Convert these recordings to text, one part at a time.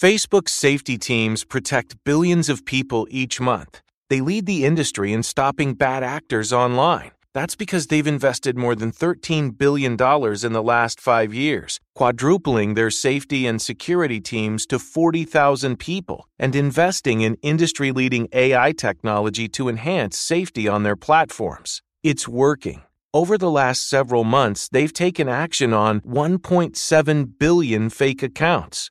Facebook's safety teams protect billions of people each month. They lead the industry in stopping bad actors online. That's because they've invested more than $13 billion in the last five years, quadrupling their safety and security teams to 40,000 people, and investing in industry leading AI technology to enhance safety on their platforms. It's working. Over the last several months, they've taken action on 1.7 billion fake accounts.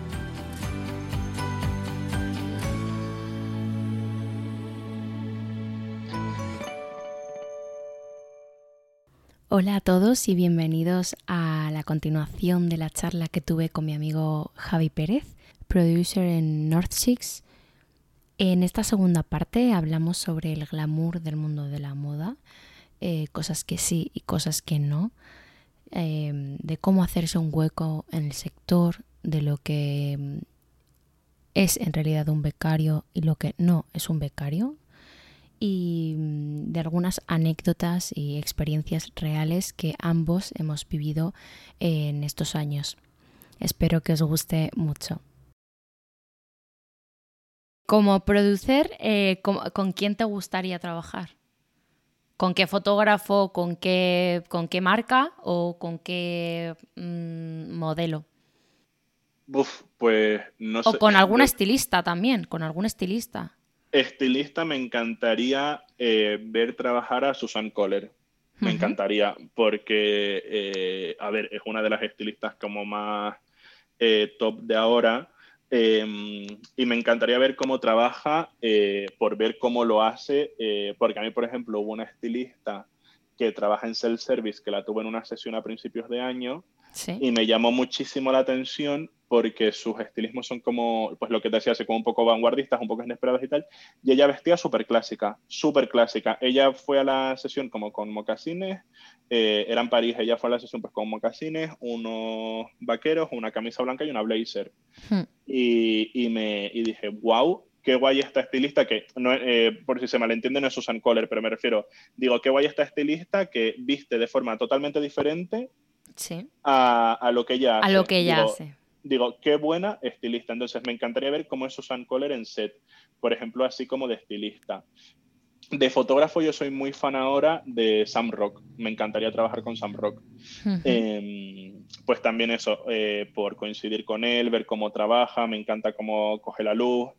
Hola a todos y bienvenidos a la continuación de la charla que tuve con mi amigo Javi Pérez, producer en North Six. En esta segunda parte hablamos sobre el glamour del mundo de la moda, eh, cosas que sí y cosas que no, eh, de cómo hacerse un hueco en el sector, de lo que mm, es en realidad un becario y lo que no es un becario, y mm, de algunas anécdotas y experiencias reales que ambos hemos vivido en estos años. Espero que os guste mucho. Como producer, eh, ¿con, quién te gustaría trabajar? ¿Con qué fotógrafo, con qué, con qué marca o con qué mm, modelo? pues no sé. O con algún estilista también, con algún estilista. Estilista me encantaría eh, ver trabajar a Susan Kohler. Me encantaría, porque, eh, a ver, es una de las estilistas como más eh, top de ahora. Em, y me encantaría ver cómo trabaja, por ver cómo lo hace, porque a mí, por ejemplo, hubo una estilista que trabaja en self-service, que la tuve en una sesión a principios de año, y me llamó muchísimo la atención porque sus estilismos son como, pues lo que te decía, así como un poco vanguardistas, un poco inesperados y tal, y ella vestía súper clásica, súper clásica. Ella fue a la sesión como con mocasines, eh, era en París, ella fue a la sesión pues con mocasines, unos vaqueros, una camisa blanca y una blazer. Hmm. Y, y, me, y dije, wow, qué guay esta estilista, que no, eh, por si se malentiende no es Susan Kohler, pero me refiero, digo, qué guay esta estilista que viste de forma totalmente diferente sí. a, a, lo que ella hace. A lo que ella hace digo, qué buena estilista. Entonces, me encantaría ver cómo es Susan Kohler en set, por ejemplo, así como de estilista. De fotógrafo yo soy muy fan ahora de Sam Rock, me encantaría trabajar con Sam Rock. Em, pues también eso, eh, por coincidir con él, ver cómo trabaja, me encanta cómo coge la luz,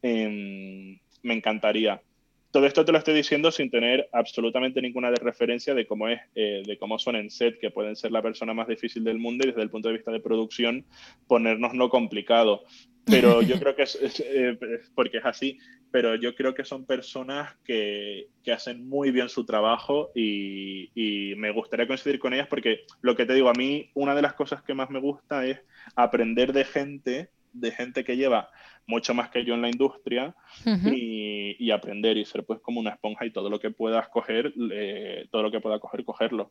em, me encantaría. Todo esto te lo estoy diciendo sin tener absolutamente ninguna de referencia de cómo es, eh, de cómo son en set, que pueden ser la persona más difícil del mundo y desde el punto de vista de producción ponernos no complicado. Pero yo creo que es, eh, porque es así, pero yo creo que son personas que, que hacen muy bien su trabajo y, y, me gustaría coincidir con ellas porque lo que te digo, a mí una de las cosas que más me gusta es aprender de gente, de gente que lleva mucho más que yo en la industria y, aprender y ser pues como una esponja y todo lo que puedas coger, todo lo que pueda coger, cogerlo.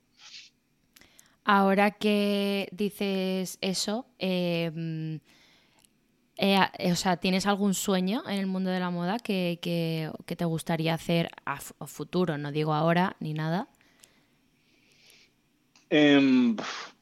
Ahora que dices eso, em, eh, o sea, ¿tienes algún sueño en el mundo de la moda que, te gustaría hacer a, futuro? No digo ahora ni nada. Em,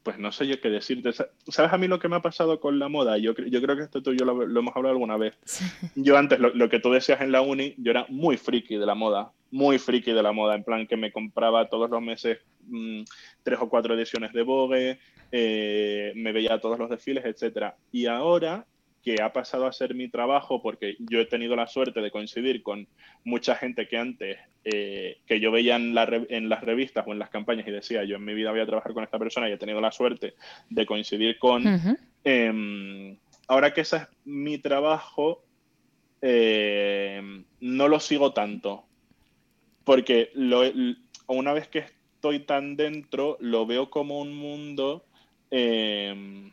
pues no sé yo qué decirte. ¿Sabes a mí lo que me ha pasado con la moda? Yo, yo creo que esto tú y yo lo, hemos hablado alguna vez. Yo antes, lo, que tú decías en la uni, yo era muy friki de la moda, muy friki de la moda, en plan que me compraba todos los meses mm, tres o cuatro ediciones de Vogue, eh, me veía todos los desfiles, etc. Y ahora que ha pasado a ser mi trabajo porque yo he tenido la suerte de coincidir con mucha gente que antes, eh, que yo veía en, las revistas o en las campañas y decía, yo en mi vida voy a trabajar con esta persona y he tenido la suerte de coincidir con... Em, ahora que ese es mi trabajo, em, no lo sigo tanto, porque una vez que estoy tan dentro, lo veo como un mundo... Em,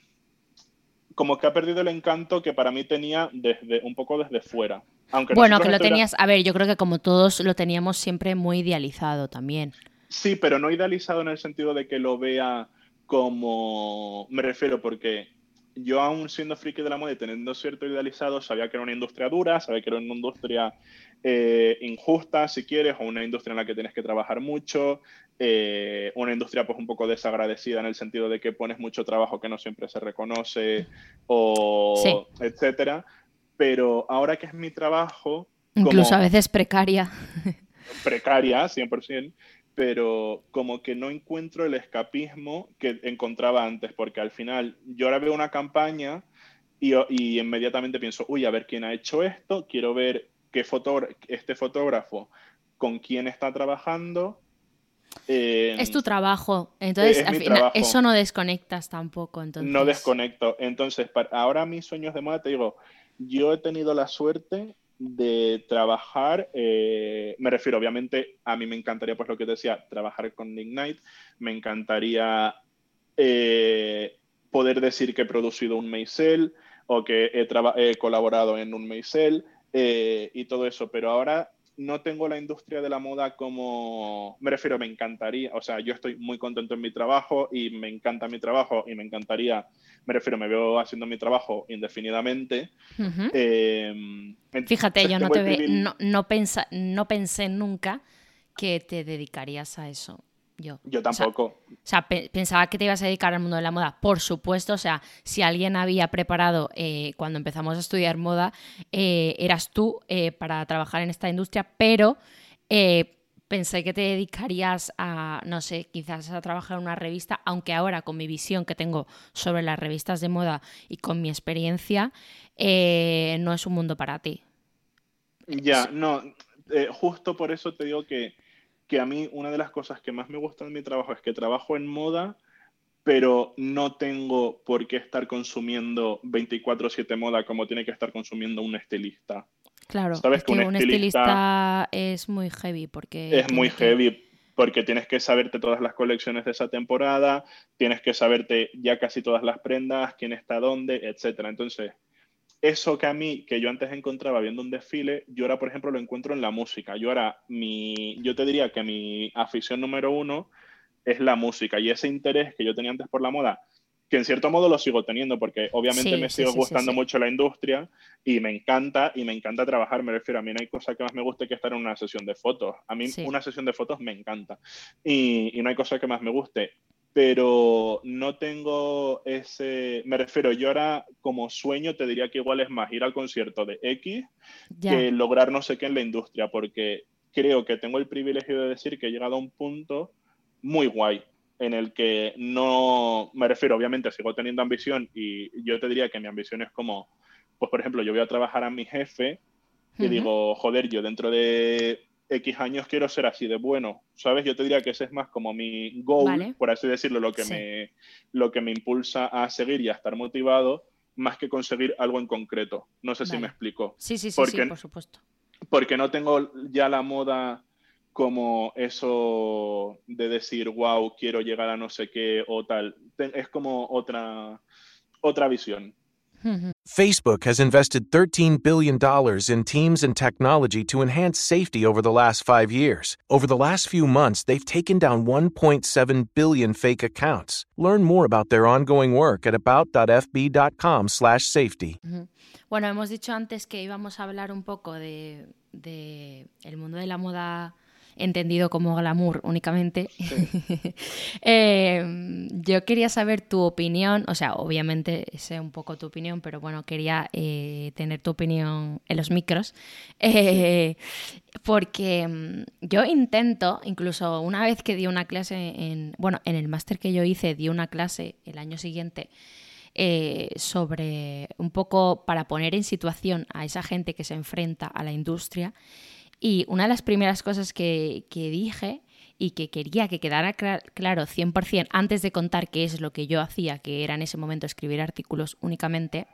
como que ha perdido el encanto que para mí tenía desde un poco desde fuera. Aunque bueno, que lo tenías, a ver, yo creo que como todos lo teníamos siempre muy idealizado también. Sí, pero no idealizado en el sentido de que lo vea como, me refiero porque yo aún siendo friki de la moda y teniendo cierto idealizado, sabía que era una industria dura, sabía que era una industria eh, injusta, si quieres, o una industria en la que tienes que trabajar mucho, eh, una industria pues un poco desagradecida en el sentido de que pones mucho trabajo que no siempre se reconoce, o etcétera. Pero ahora que es mi trabajo... Incluso a veces precaria. Precaria, 100% pero como que no encuentro el escapismo que encontraba antes, porque al final yo ahora veo una campaña y, y inmediatamente pienso, uy, a ver quién ha hecho esto, quiero ver qué este fotógrafo con quién está trabajando. Es tu trabajo, entonces al final, eso no desconectas tampoco. Entonces... No desconecto, entonces ahora mis sueños de moda, te digo, yo he tenido la suerte de trabajar, eh, me refiero obviamente, a mí me encantaría, pues lo que te decía, trabajar con Nick Knight, me encantaría eh, poder decir que he producido un Maisel o que he, he colaborado en un Maisel eh, y todo eso, pero ahora no tengo la industria de la moda como, me refiero, me encantaría, o sea, yo estoy muy contento en mi trabajo y me encanta mi trabajo y me encantaría, me refiero, me veo haciendo mi trabajo indefinidamente. Em, Fíjate, yo no, te no, no, no pensé nunca que te dedicarías a eso yo. Yo tampoco. O sea, pensaba que te ibas a dedicar al mundo de la moda. Por supuesto, o sea, si alguien había preparado eh, cuando empezamos a estudiar moda, eh, eras tú eh, para trabajar en esta industria, pero pensé que te dedicarías a, no sé, quizás a trabajar en una revista, aunque ahora con mi visión que tengo sobre las revistas de moda y con mi experiencia, no es un mundo para ti. Ya, no, justo por eso te digo que que a mí una de las cosas que más me gusta de mi trabajo es que trabajo en moda, pero no tengo por qué estar consumiendo 24/7 moda como tiene que estar consumiendo un estilista. Claro, es que, un, estilista... es muy heavy porque... Es muy heavy porque tienes que saberte todas las colecciones de esa temporada, tienes que saberte ya casi todas las prendas, quién está dónde, etcétera. Entonces, eso que a mí, que yo antes encontraba viendo un desfile, yo ahora, por ejemplo, lo encuentro en la música. Yo ahora, mi, yo te diría que mi afición número uno es la música y ese interés que yo tenía antes por la moda, que en cierto modo lo sigo teniendo porque obviamente me sigue gustando mucho la industria y me encanta y me encanta trabajar, me refiero, a mí no hay cosa que más me guste que estar en una sesión de fotos. A mí una sesión de fotos me encanta y, y no hay cosa que más me guste pero no tengo ese, me refiero, yo ahora como sueño te diría que igual es más ir al concierto de X que lograr no sé qué en la industria, porque creo que tengo el privilegio de decir que he llegado a un punto muy guay en el que no, me refiero, obviamente sigo teniendo ambición y yo te diría que mi ambición es como, pues por ejemplo, yo voy a trabajar a mi jefe y digo, joder, yo dentro de X años quiero ser así de bueno, ¿sabes? Yo te diría que ese es más como mi goal, por así decirlo, lo que, me, lo que me impulsa a seguir y a estar motivado, más que conseguir algo en concreto. No sé si me explico. Sí, sí, sí, sí, por supuesto. Porque no tengo ya la moda como eso de decir, wow, quiero llegar a no sé qué o tal. Es como otra, otra visión. Facebook has invested $13 billion in teams and technology to enhance safety over the last five years. Over the last few months, they've taken down 1.7 billion fake accounts. Learn more about their ongoing work at about.fb.com/safety. Mm-hmm. Bueno, hemos dicho antes que íbamos a hablar un poco de, de el mundo de la moda entendido como glamour únicamente. Eh, yo quería saber tu opinión, o sea, obviamente sé un poco tu opinión, pero bueno, quería eh, tener tu opinión en los micros, eh, porque mm, yo intento, incluso una vez que di una clase en, bueno, en el máster que yo hice, di una clase el año siguiente. sobre un poco para poner en situación a esa gente que se enfrenta a la industria y una de las primeras cosas que, dije y que quería que quedara claro 100% antes de contar qué es lo que yo hacía, que era en ese momento escribir artículos únicamente,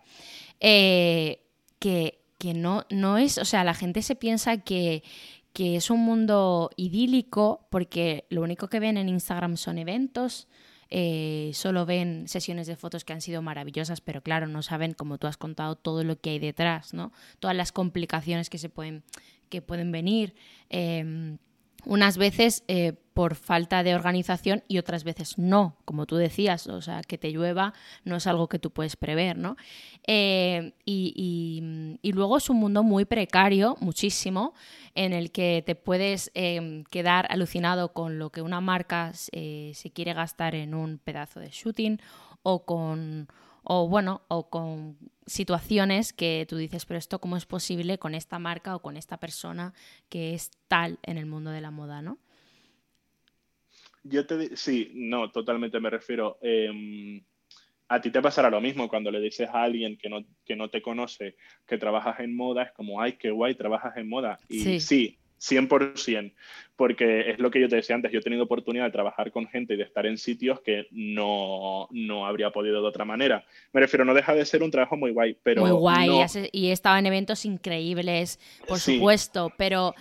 eh, que, no, no es, o sea, la gente se piensa que, que es un mundo idílico porque lo único que ven en Instagram son eventos, eh, solo ven sesiones de fotos que han sido maravillosas, pero claro, no saben, como tú has contado, todo lo que hay detrás, ¿no? Todas las complicaciones que se pueden que pueden venir em, unas veces eh, por falta de organización y otras veces no, como tú decías, o sea, que te llueva no es algo que tú puedes prever, ¿no? Eh, y, luego es un mundo muy precario, muchísimo, en el que te puedes em, quedar alucinado con lo que una marca eh, se quiere gastar en un pedazo de shooting o con o bueno, o con situaciones que tú dices, pero esto cómo es posible con esta marca o con esta persona que es tal en el mundo de la moda, ¿no? Yo te sí, no, totalmente me refiero. Em, a ti te pasará lo mismo cuando le dices a alguien que no, que no te conoce que trabajas en moda, es como, ay, qué guay, trabajas en moda. Y sí 100%, porque es lo que yo te decía antes, yo he tenido oportunidad de trabajar con gente y de estar en sitios que no, habría podido de otra manera. Me refiero, no deja de ser un trabajo muy guay, pero... Muy guay, y he estado en eventos increíbles, por supuesto, pero...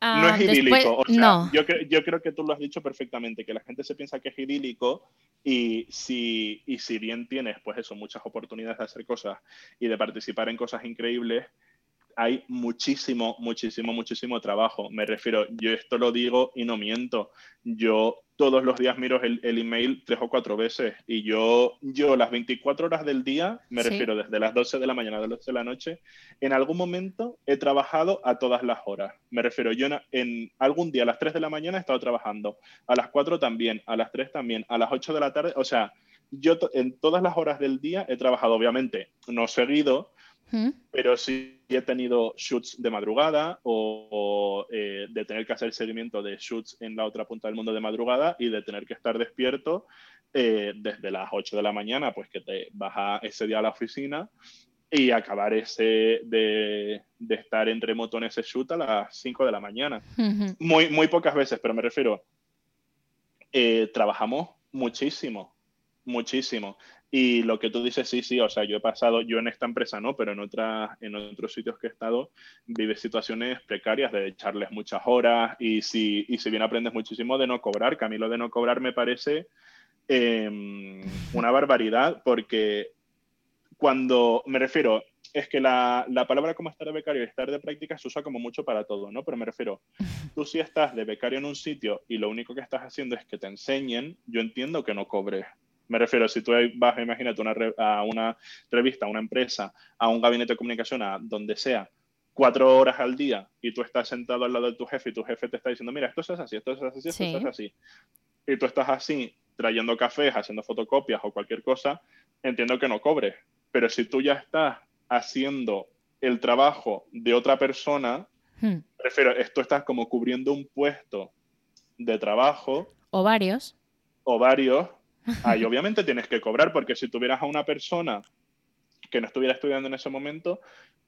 no es ah, idílico. no. yo, yo, creo que tú lo has dicho perfectamente, que la gente se piensa que es idílico y si, y si bien tienes, pues eso, muchas oportunidades de hacer cosas y de participar en cosas increíbles, hay muchísimo, muchísimo, muchísimo trabajo. Me refiero, yo esto lo digo y no miento. Yo todos los días miro el, email tres o cuatro veces y yo, yo las 24 horas del día, me refiero desde las 12 de la mañana a las 12 de la noche, en algún momento he trabajado a todas las horas. Me refiero, yo en, algún día a las 3 de la mañana he estado trabajando, a las 4 también, a las 3 también, a las 8 de la tarde, o sea, yo en todas las horas del día he trabajado, obviamente, no seguido, pero sí he tenido shoots de madrugada o, eh, de tener que hacer seguimiento de shoots en la otra punta del mundo de madrugada y de tener que estar despierto eh, desde las 8 de la mañana, pues que te vas ese día a la oficina y acabar ese de, estar en remoto en ese shoot a las 5 de la mañana. muy, muy pocas veces, pero me refiero, eh, trabajamos muchísimo, muchísimo. Y lo que tú dices, sí, sí, o sea, yo he pasado, yo en esta empresa no, pero en, otras en otros sitios que he estado, vives situaciones precarias de echarles muchas horas y si, y si bien aprendes muchísimo de no cobrar, que a mí lo de no cobrar me parece em, una barbaridad porque cuando me refiero, es que la, la, palabra como estar de becario y estar de práctica se usa como mucho para todo, ¿no? Pero me refiero, tú si estás de becario en un sitio y lo único que estás haciendo es que te enseñen, yo entiendo que no cobres me refiero, si tú vas, imagínate, una a una revista, a una empresa, a un gabinete de comunicación, a donde sea, cuatro horas al día y tú estás sentado al lado de tu jefe y tu jefe te está diciendo, mira, esto es así, esto es así, esto es así. Y tú estás así, trayendo cafés, haciendo fotocopias o cualquier cosa, entiendo que no cobres. Pero si tú ya estás haciendo el trabajo de otra persona, hmm. prefiero, esto estás como cubriendo un puesto de trabajo. O varios. O varios, Ahí obviamente tienes que cobrar, porque si tuvieras a una persona que no estuviera estudiando en ese momento,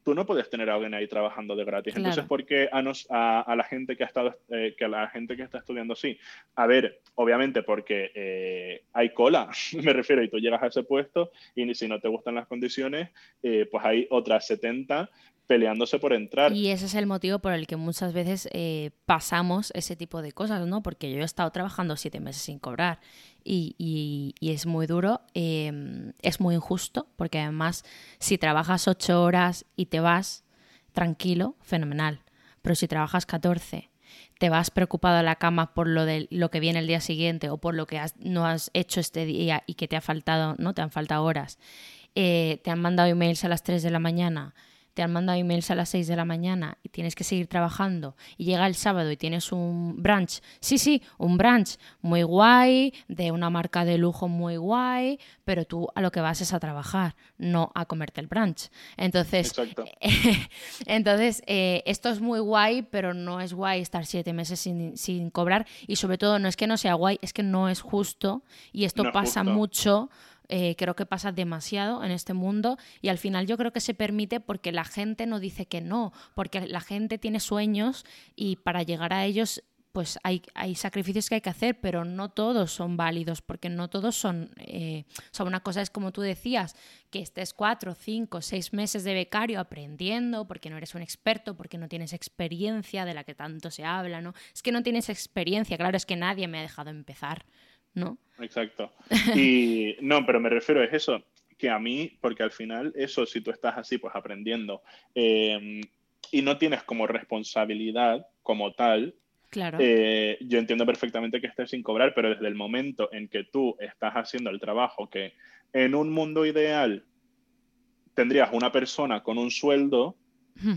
tú no puedes tener a alguien ahí trabajando de gratis. Entonces, ¿por qué a, la gente que ha estado, eh, que a la gente que está estudiando sí? A ver, obviamente porque eh, hay cola, me refiero, y tú llegas a ese puesto y si no te gustan las condiciones, eh, pues hay otras 70 peleándose por entrar. Y ese es el motivo por el que muchas veces eh, pasamos ese tipo de cosas, ¿no? Porque yo he estado trabajando siete meses sin cobrar y, es muy duro, em, es muy injusto, porque además si trabajas ocho horas y te vas tranquilo, fenomenal. Pero si trabajas 14 te vas preocupado a la cama por lo de lo que viene el día siguiente o por lo que no has hecho este día y que te ha faltado, ¿no? Te han faltado horas. Eh, te han mandado emails a las 3 de la mañana te han mandado emails a las 6 de la mañana y tienes que seguir trabajando y llega el sábado y tienes un brunch, sí, sí, un brunch muy guay, de una marca de lujo muy guay, pero tú a lo que vas es a trabajar, no a comerte el brunch. Entonces, entonces eh, esto es muy guay, pero no es guay estar siete meses sin, cobrar y sobre todo no es que no sea guay, es que no es justo y esto pasa mucho eh, creo que pasa demasiado en este mundo y al final yo creo que se permite porque la gente no dice que no, porque la gente tiene sueños y para llegar a ellos pues hay, hay sacrificios que hay que hacer, pero no todos son válidos, porque no todos son... Eh, una cosa es como tú decías, que estés cuatro, cinco, seis meses de becario aprendiendo, porque no eres un experto, porque no tienes experiencia de la que tanto se habla, ¿no? Es que no tienes experiencia, claro, es que nadie me ha dejado empezar. ¿no? Exacto. Y no, pero me refiero a eso, que a mí, porque al final eso, si tú estás así, pues aprendiendo, em, y no tienes como responsabilidad como tal, Claro. Eh, yo entiendo perfectamente que estés sin cobrar, pero desde el momento en que tú estás haciendo el trabajo que en un mundo ideal tendrías una persona con un sueldo,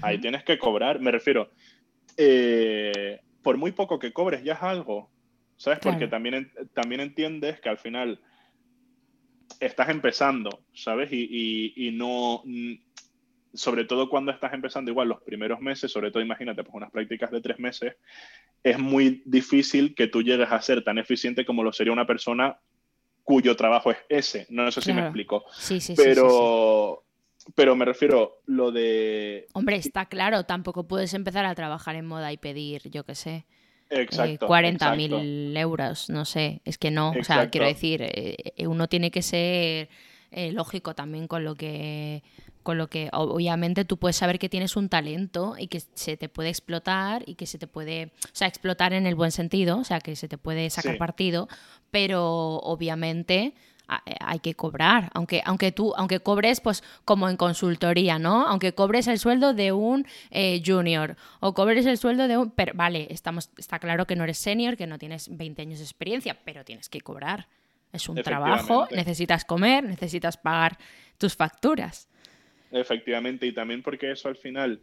ahí tienes que cobrar. Me refiero, eh, por muy poco que cobres ya es algo. ¿Sabes? Porque también, también entiendes que al final estás empezando, ¿sabes? Y, y, no, sobre todo cuando estás empezando igual los primeros meses, sobre todo imagínate, pues unas prácticas de tres meses, es muy difícil que tú llegues a ser tan eficiente como lo sería una persona cuyo trabajo es ese. No sé si me explico. Sí, sí, pero, sí, pero me refiero lo de... Hombre, está claro, tampoco puedes empezar a trabajar en moda y pedir, yo qué sé, Exacto, 40.000 euros, no sé, es que no, o sea, quiero decir, eh, uno tiene que ser eh, lógico también con lo que con lo que obviamente tú puedes saber que tienes un talento y que se te puede explotar y que se te puede, o sea, explotar en el buen sentido, o sea, que se te puede sacar partido, pero obviamente eh, hay que cobrar, aunque, aunque tú, aunque cobres, pues como en consultoría, ¿no? Aunque cobres el sueldo de un eh, junior o cobres el sueldo de un... Pero, vale, estamos, está claro que no eres senior, que no tienes 20 años de experiencia, pero tienes que cobrar. Es un trabajo, necesitas comer, necesitas pagar tus facturas. Efectivamente, y también porque eso al final,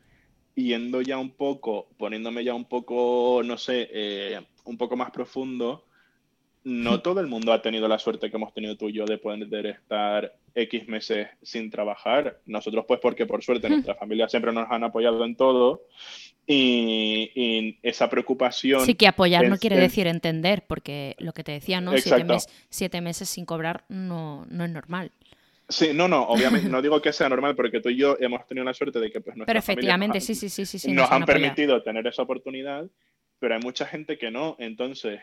yendo ya un poco, poniéndome ya un poco, no sé, eh, un poco más profundo, no todo el mundo ha tenido la suerte que hemos tenido tú y yo de poder estar X meses sin trabajar. Nosotros, pues, porque por suerte nuestra familia siempre nos han apoyado en todo y, esa preocupación. Sí, que apoyar no quiere decir entender, porque lo que te decía, ¿no? Siete, meses sin cobrar no, no es normal. Sí, no, no, obviamente no digo que sea normal porque tú y yo hemos tenido la suerte de que pues Pero efectivamente, sí, sí, sí, sí, nos, han permitido tener esa oportunidad, pero hay mucha gente que no, entonces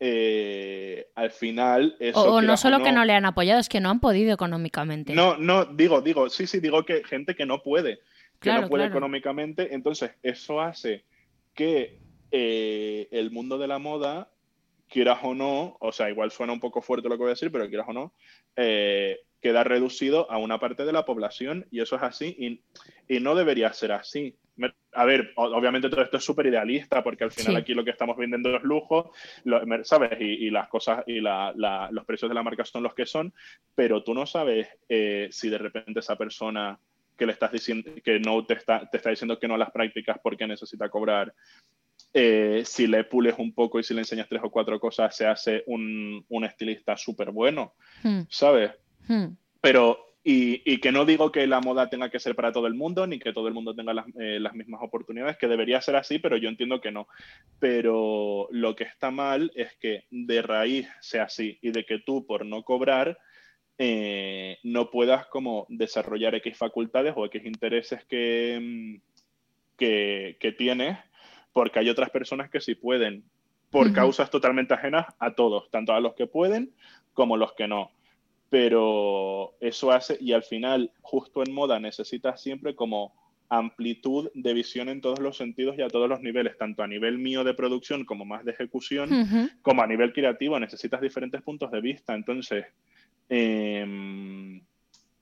eh, al final... Eso, o, no solo que no no le han apoyado, es que no han podido económicamente. No, no, digo, digo, sí, sí, digo que gente que no puede, que Claro, no puede claro. económicamente, entonces eso hace que eh, el mundo de la moda, quieras o no, o sea, igual suena un poco fuerte lo que voy a decir, pero quieras o no, eh, queda reducido a una parte de la población y eso es así y, y no debería ser así. A ver, obviamente todo esto es súper idealista porque al final Sí. aquí lo que estamos vendiendo es lujo, lo- ¿sabes? Y, y las cosas y la- la- los precios de la marca son los que son, pero tú no sabes eh, si de repente esa persona que le estás diciendo que no te está, te está diciendo que no a las prácticas porque necesita cobrar, eh, si le pules un poco y si le enseñas tres o cuatro cosas, se hace un, un estilista súper bueno, Hmm, ¿sabes? Hmm. Pero, y, y que no digo que la moda tenga que ser para todo el mundo, ni que todo el mundo tenga las, eh, las mismas oportunidades, que debería ser así, pero yo entiendo que no. Pero lo que está mal es que de raíz sea así y de que tú por no cobrar eh, no puedas como desarrollar X facultades o X intereses que, mm, que, que tienes, porque hay otras personas que sí pueden, por causas totalmente ajenas a todos, tanto a los que pueden como los que no. Pero eso hace, y al final, justo en moda, necesitas siempre como amplitud de visión en todos los sentidos y a todos los niveles, tanto a nivel mío de producción como más de ejecución, como a nivel creativo, necesitas diferentes puntos de vista. Entonces, em,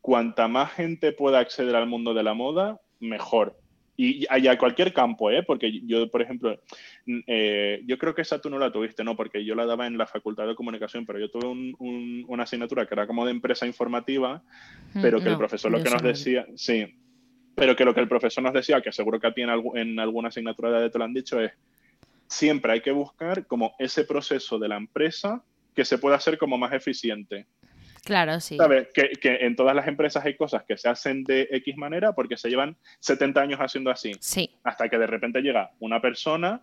cuanta más gente pueda acceder al mundo de la moda, mejor. Y, y a cualquier campo, ¿eh? Porque yo, por ejemplo, eh, yo creo que esa tú no la tuviste, ¿no? Porque yo la daba en la Facultad de Comunicación, pero yo tuve un- un- una asignatura que era como de empresa informativa, pero que el profesor lo que nos decía, sí, pero que lo que el profesor nos decía, que seguro que a ti en, algu- en alguna asignatura de te lo han dicho, es siempre hay que buscar como ese proceso de la empresa que se pueda hacer como más eficiente. Claro, sí. ¿Sabes? Que, que en todas las empresas hay cosas que se hacen de X manera porque se llevan 70 años haciendo así, Sí, hasta que de repente llega una persona,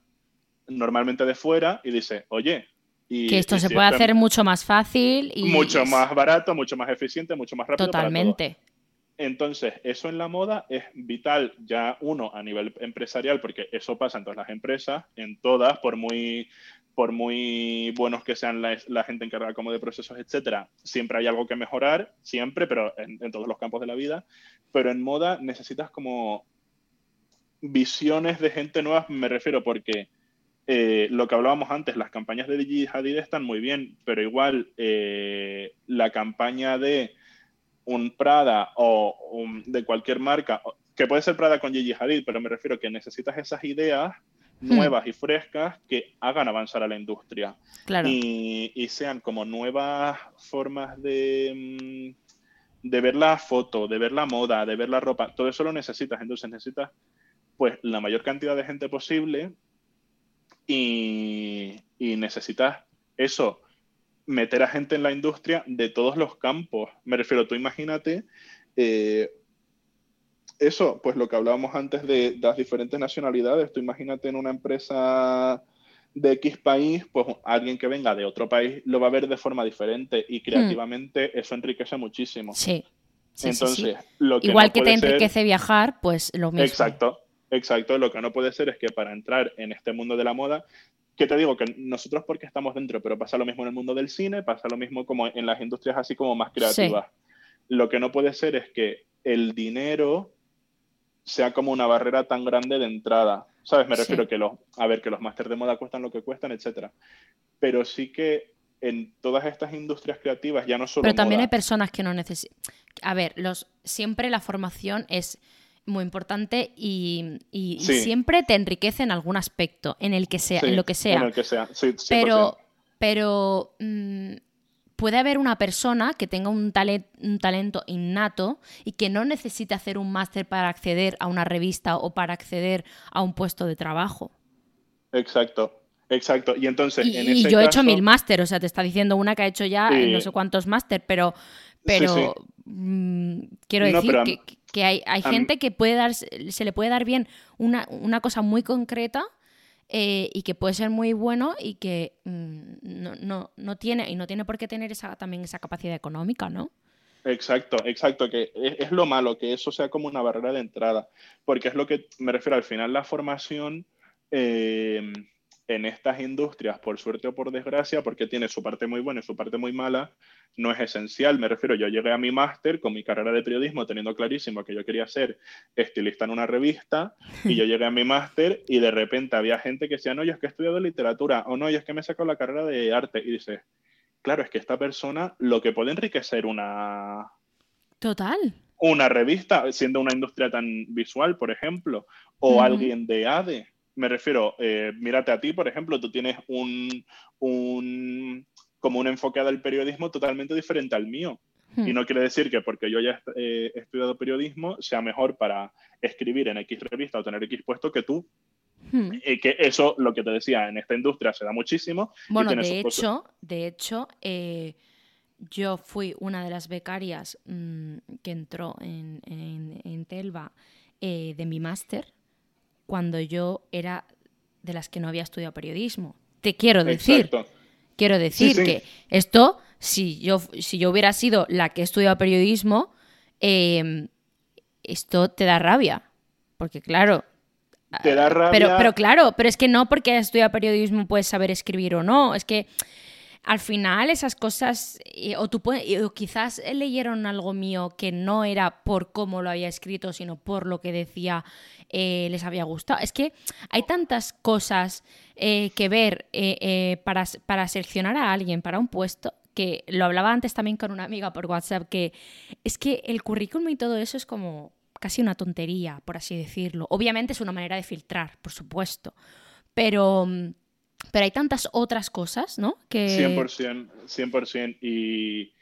normalmente de fuera, y dice, oye, y, que esto y se si puede hacer mucho más fácil y mucho más barato, mucho más eficiente, mucho más rápido. para totalmente. Entonces, eso en la moda es vital ya uno a nivel empresarial, porque eso pasa en todas las empresas, en todas, por muy, por muy buenos que sean la, la gente encargada como de procesos, etcétera, siempre hay algo que mejorar, siempre, pero en, en todos los campos de la vida. Pero en moda necesitas como visiones de gente nueva, me refiero, porque eh, lo que hablábamos antes, las campañas de Gigi Hadid están muy bien, pero igual eh, la campaña de un Prada o un- de cualquier marca, que puede ser Prada con Gigi Hadid, pero me refiero que necesitas esas ideas nuevas y frescas que hagan avanzar a la industria Claro. y, y sean como nuevas formas de, mm, de ver la foto, de ver la moda, de ver la ropa, todo eso lo necesitas, entonces necesitas pues la mayor cantidad de gente posible y, y necesitas eso, meter a gente en la industria de todos los campos. Me refiero, tú imagínate eh, eso, pues lo que hablábamos antes de, las diferentes nacionalidades, tú imagínate en una empresa de X país, pues alguien que venga de otro país lo va a ver de forma diferente y creativamente eso enriquece muchísimo. Sí. Sí, sí, sí. Entonces, lo que Igual no que te ser- enriquece viajar, pues lo mismo. Exacto, exacto. Lo que no puede ser es que para entrar en este mundo de la moda, que te digo que nosotros porque estamos dentro, pero pasa lo mismo en el mundo del cine, pasa lo mismo como en las industrias así como más creativas. Lo que no puede ser es que el dinero sea como una barrera tan grande de entrada. ¿Sabes? Me Sí. refiero que los, a ver, que los másteres de moda cuestan lo que cuestan, etcétera. Pero sí que en todas estas industrias creativas, ya no solo Pero también moda, hay personas que no necesitan. A ver, los, siempre la formación es muy importante y, y- siempre te enriquece en algún aspecto, en el que sea, sí, en lo que sea. En el que sea, sí, 100%. pero pero puede haber una persona que tenga un, tale- un talento innato y que no necesite hacer un máster para acceder a una revista o para acceder a un puesto de trabajo. Exacto, exacto. Y entonces, Y, en y ese yo he hecho mil máster, o sea, te está diciendo una que ha hecho ya Sí. no sé cuántos máster, pero, pero mm, quiero No, decir pero que, que hay, hay gente que puede dar, se le puede dar bien una, una cosa muy concreta eh, y que puede ser muy bueno y que mm, no, no, no tiene, y no tiene por qué tener esa, también esa capacidad económica, ¿no? Exacto, exacto, que es, es lo malo, que eso sea como una barrera de entrada, porque es lo que me refiero, al final la formación, eh, en estas industrias, por suerte o por desgracia, porque tiene su parte muy buena y su parte muy mala, no es esencial. Me refiero, yo llegué a mi máster con mi carrera de periodismo teniendo clarísimo que yo quería ser estilista en una revista y yo llegué a mi máster y de repente había gente que decía, no, yo es que he estudiado literatura o no, yo es que me saco la carrera de arte y dices, claro, es que esta persona lo que puede enriquecer una... Total. Una revista, siendo una industria tan visual, por ejemplo, o alguien de ADE. Me refiero, eh, mírate a ti, por ejemplo, tú tienes un, un como un enfoque del periodismo totalmente diferente al mío. Y hmm. no quiere decir que porque yo ya he estudiado periodismo sea mejor para escribir en X revista o tener X puesto que tú. Hmm. Y que eso, lo que te decía, en esta industria se da muchísimo. Bueno, de hecho, de hecho, eh, yo fui una de las becarias mm, que entró en, en, Telva eh, de mi máster cuando yo era de las que no había estudiado periodismo. Te quiero decir. Quiero decir que esto, si yo, si yo hubiera sido la que estudiado periodismo, em, esto te da rabia. Porque claro. Te da rabia. Pero, pero claro, pero es que no porque hayas estudiado periodismo puedes saber escribir o no. Es que al final esas cosas, eh, o, tú o quizás leyeron algo mío que no era por cómo lo había escrito, sino por lo que decía, eh, les había gustado. Es que hay tantas cosas eh, que ver para, para seleccionar a alguien para un puesto que lo hablaba antes también con una amiga por WhatsApp, que es que el currículum y todo eso es como casi una tontería, por así decirlo. Obviamente es una manera de filtrar, por supuesto, pero mm, pero hay tantas otras cosas, ¿no? Que... 100%, 100%. Y,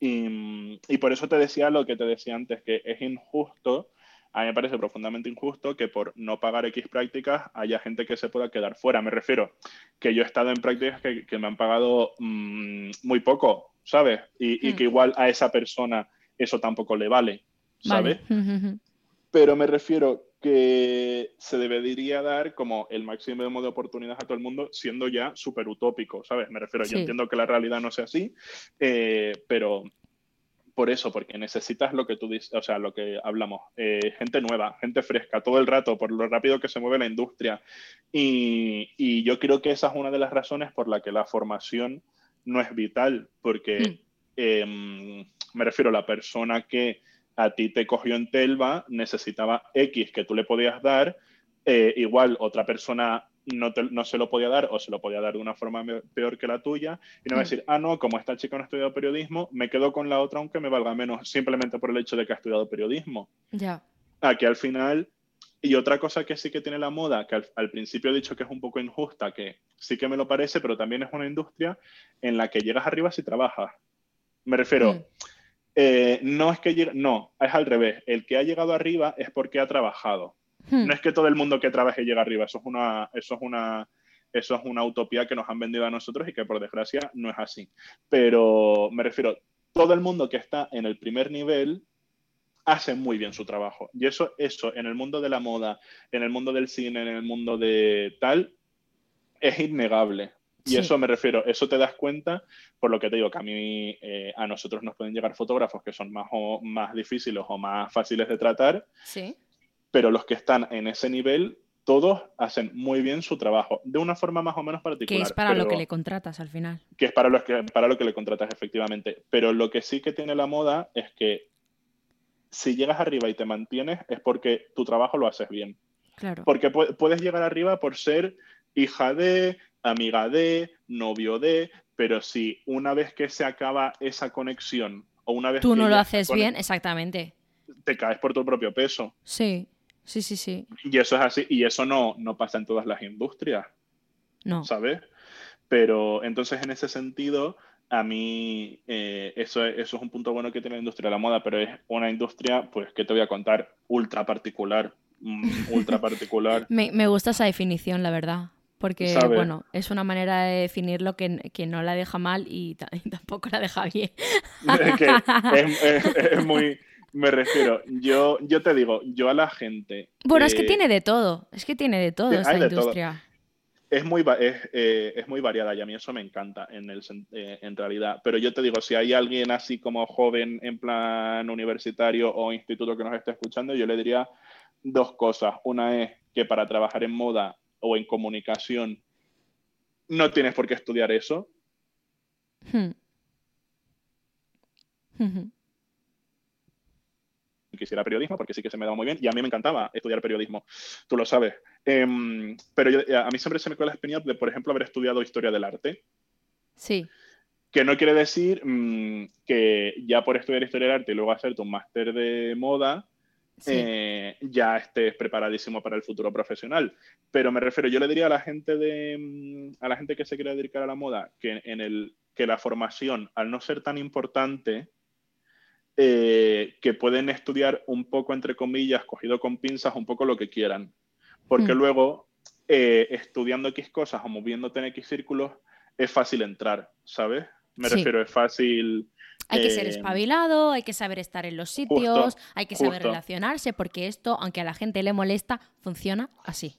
y, y, por eso te decía lo que te decía antes, que es injusto, a mí me parece profundamente injusto que por no pagar X prácticas haya gente que se pueda quedar fuera. Me refiero que yo he estado en prácticas que, me han pagado mm, muy poco, ¿sabes? Y, y, hmm. que igual a esa persona eso tampoco le vale, ¿sabes? Pero me refiero que se debería dar como el máximo de oportunidades a todo el mundo, siendo ya súper utópico, ¿sabes? Me refiero, yo entiendo que la realidad no sea así, eh, pero por eso, porque necesitas lo que tú dices, o sea, lo que hablamos, eh, gente nueva, gente fresca, todo el rato, por lo rápido que se mueve la industria. Y, y, yo creo que esa es una de las razones por la que la formación no es vital, porque hmm. em, me refiero a la persona que a ti te cogió en Telva, necesitaba X que tú le podías dar, eh, igual otra persona no, no, se lo podía dar o se lo podía dar de una forma peor que la tuya y no va a mm. decir, ah, no, como esta chica no ha estudiado periodismo, me quedo con la otra aunque me valga menos, simplemente por el hecho de que ha estudiado periodismo. Ya. Aquí al final, y otra cosa que sí que tiene la moda, que al, principio he dicho que es un poco injusta, que sí que me lo parece, pero también es una industria en la que llegas arriba si trabajas. Me refiero... Mm. Eh, no es que no, es al revés. El que ha llegado arriba es porque ha trabajado. Hmm. No es que todo el mundo que trabaje llegue arriba. Eso es una, eso es una, eso es una utopía que nos han vendido a nosotros y que por desgracia no es así. Pero me refiero, todo el mundo que está en el primer nivel hace muy bien su trabajo. Y eso, eso en el mundo de la moda, en el mundo del cine, en el mundo de tal, es innegable. Y eso me refiero, eso te das cuenta, por lo que te digo, que a mí, eh, a nosotros nos pueden llegar fotógrafos que son más, o, más difíciles o más fáciles de tratar, sí. pero los que están en ese nivel, todos hacen muy bien su trabajo, de una forma más o menos particular. Que es para lo que le contratas al final. Que es para lo que, para lo que le contratas, efectivamente. Pero lo que sí que tiene la moda es que si llegas arriba y te mantienes, es porque tu trabajo lo haces bien. Claro. Porque puedes llegar arriba por ser hija de, amiga de, novio de, pero si una vez que se acaba esa conexión o una vez tú no lo haces bien, exactamente. Te caes por tu propio peso. Sí, sí, sí, sí. Y eso es así, y eso no, no pasa en todas las industrias. No. ¿Sabes? Pero entonces en ese sentido, a mí eh, eso, eso es un punto bueno que tiene la industria de la moda, pero es una industria, pues, que te voy a contar, ultra particular. Mm, ultra particular. me, me gusta esa definición, la verdad porque bueno, es una manera de definirlo que, que no la deja mal y, tampoco la deja bien. es, muy, me refiero, yo, yo te digo, yo a la gente... Bueno, es que tiene de todo, es que tiene de todo esta industria. Es muy, es, eh, es, muy variada y a mí eso me encanta en, el, eh, en realidad. Pero yo te digo, si hay alguien así como joven en plan universitario o instituto que nos esté escuchando, yo le diría dos cosas. Una es que para trabajar en moda o en comunicación no tienes por qué estudiar eso. Hmm. Ujú. quisiera periodismo porque sí que se me daba muy bien y a mí me encantaba estudiar periodismo, tú lo sabes. Em, pero yo- a mí siempre se me quedó la espinilla de, por ejemplo, haber estudiado historia del arte, Sí. que no quiere decir mm, que ya por estudiar historia del arte y luego hacerte un máster de moda, Sí. eh, ya estés preparadísimo para el futuro profesional. Pero me refiero, yo le diría a la gente de mm, a la gente que se quiere dedicar a la moda que en el que la formación, al no ser tan importante, eh, que pueden estudiar un poco entre comillas, cogido con pinzas, un poco lo que quieran. Porque Hmm. luego, eh, estudiando X cosas o moviéndote en X círculos, es fácil entrar, ¿sabes? Me Sí. refiero, es fácil. Hay que ser eh, espabilado, hay que saber estar en los sitios, hay que saber justo. relacionarse, porque esto, aunque a la gente le molesta, funciona así.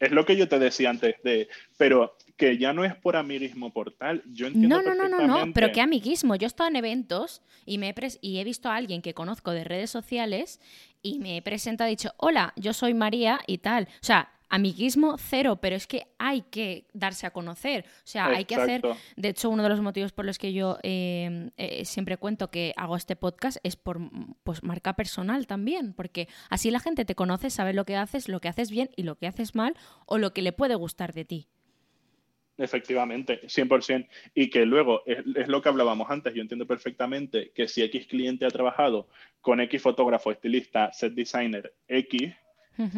Es lo que yo te decía antes de, pero que ya no es por amiguismo por tal, yo entiendo No, no, no, no, no, pero qué amiguismo. Yo he estado en eventos y, me he pres- y he visto a alguien que conozco de redes sociales y me he presentado y he dicho, hola, yo soy María y tal. O sea, amiguismo cero, pero es que hay que darse a conocer. O sea, hay que hacer... De hecho, uno de los motivos por los que yo eh, eh, siempre cuento que hago este podcast es por pues, marca personal también, porque así la gente te conoce, sabe lo que haces, lo que haces bien y lo que haces mal o lo que le puede gustar de ti. Efectivamente, 100%. Y que luego, es, es lo que hablábamos antes, yo entiendo perfectamente que si X cliente ha trabajado con X fotógrafo, estilista, set designer, X,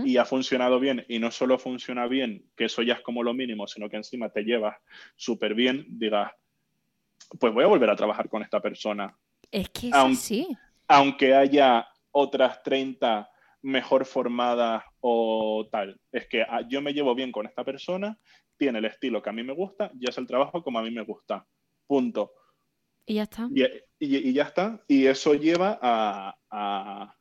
Y ha funcionado bien, y no solo funciona bien, que eso ya es como lo mínimo, sino que encima te llevas súper bien, digas, pues voy a volver a trabajar con esta persona. Es que es Aun- así. aunque haya otras 30 mejor formadas o tal. Es que ah, yo me llevo bien con esta persona, tiene el estilo que a mí me gusta y hace el trabajo como a mí me gusta. Punto. Y ya está. Y, y- y ya está. Y eso lleva a, a-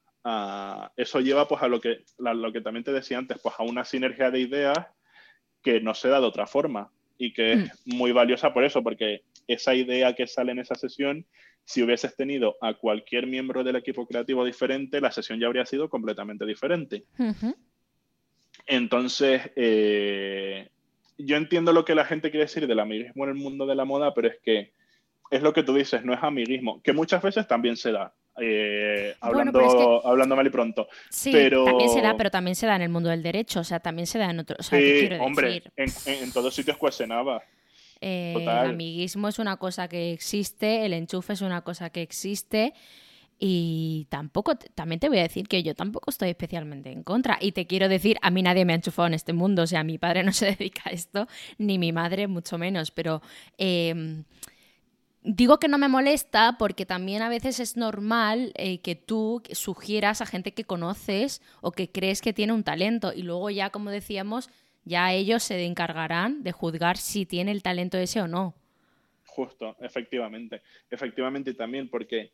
eso lleva pues a lo que, a lo que también te decía antes, pues a una sinergia de ideas que no se da de otra forma y que es muy valiosa por eso, porque esa idea que sale en esa sesión, si hubieses tenido a cualquier miembro del equipo creativo diferente, la sesión ya habría sido completamente diferente. Entonces, eh, yo entiendo lo que la gente quiere decir del amiguismo en el mundo de la moda, pero es que es lo que tú dices, no es amiguismo, que muchas veces también se da, eh, Bueno, hablando, pero es hablando mal y pronto. Sí, Pero- también se da, pero también se da en el mundo del derecho, o sea, también se da en otros. O sea, ¿qué Sí, hombre, en, en- todos sitios cuestionaba. Eh, el amiguismo es una cosa que existe, el enchufe es una cosa que existe. Y tampoco, también te voy a decir que yo tampoco estoy especialmente en contra. Y te quiero decir, a mí nadie me ha enchufado en este mundo. O sea, mi padre no se dedica a esto, ni mi madre mucho menos. Pero eh, digo que no me molesta porque también a veces es normal eh, que tú sugieras a gente que conoces o que crees que tiene un talento. Y luego ya, como decíamos, ya ellos se encargarán de juzgar si tiene el talento ese o no. Justo, efectivamente. Efectivamente también, porque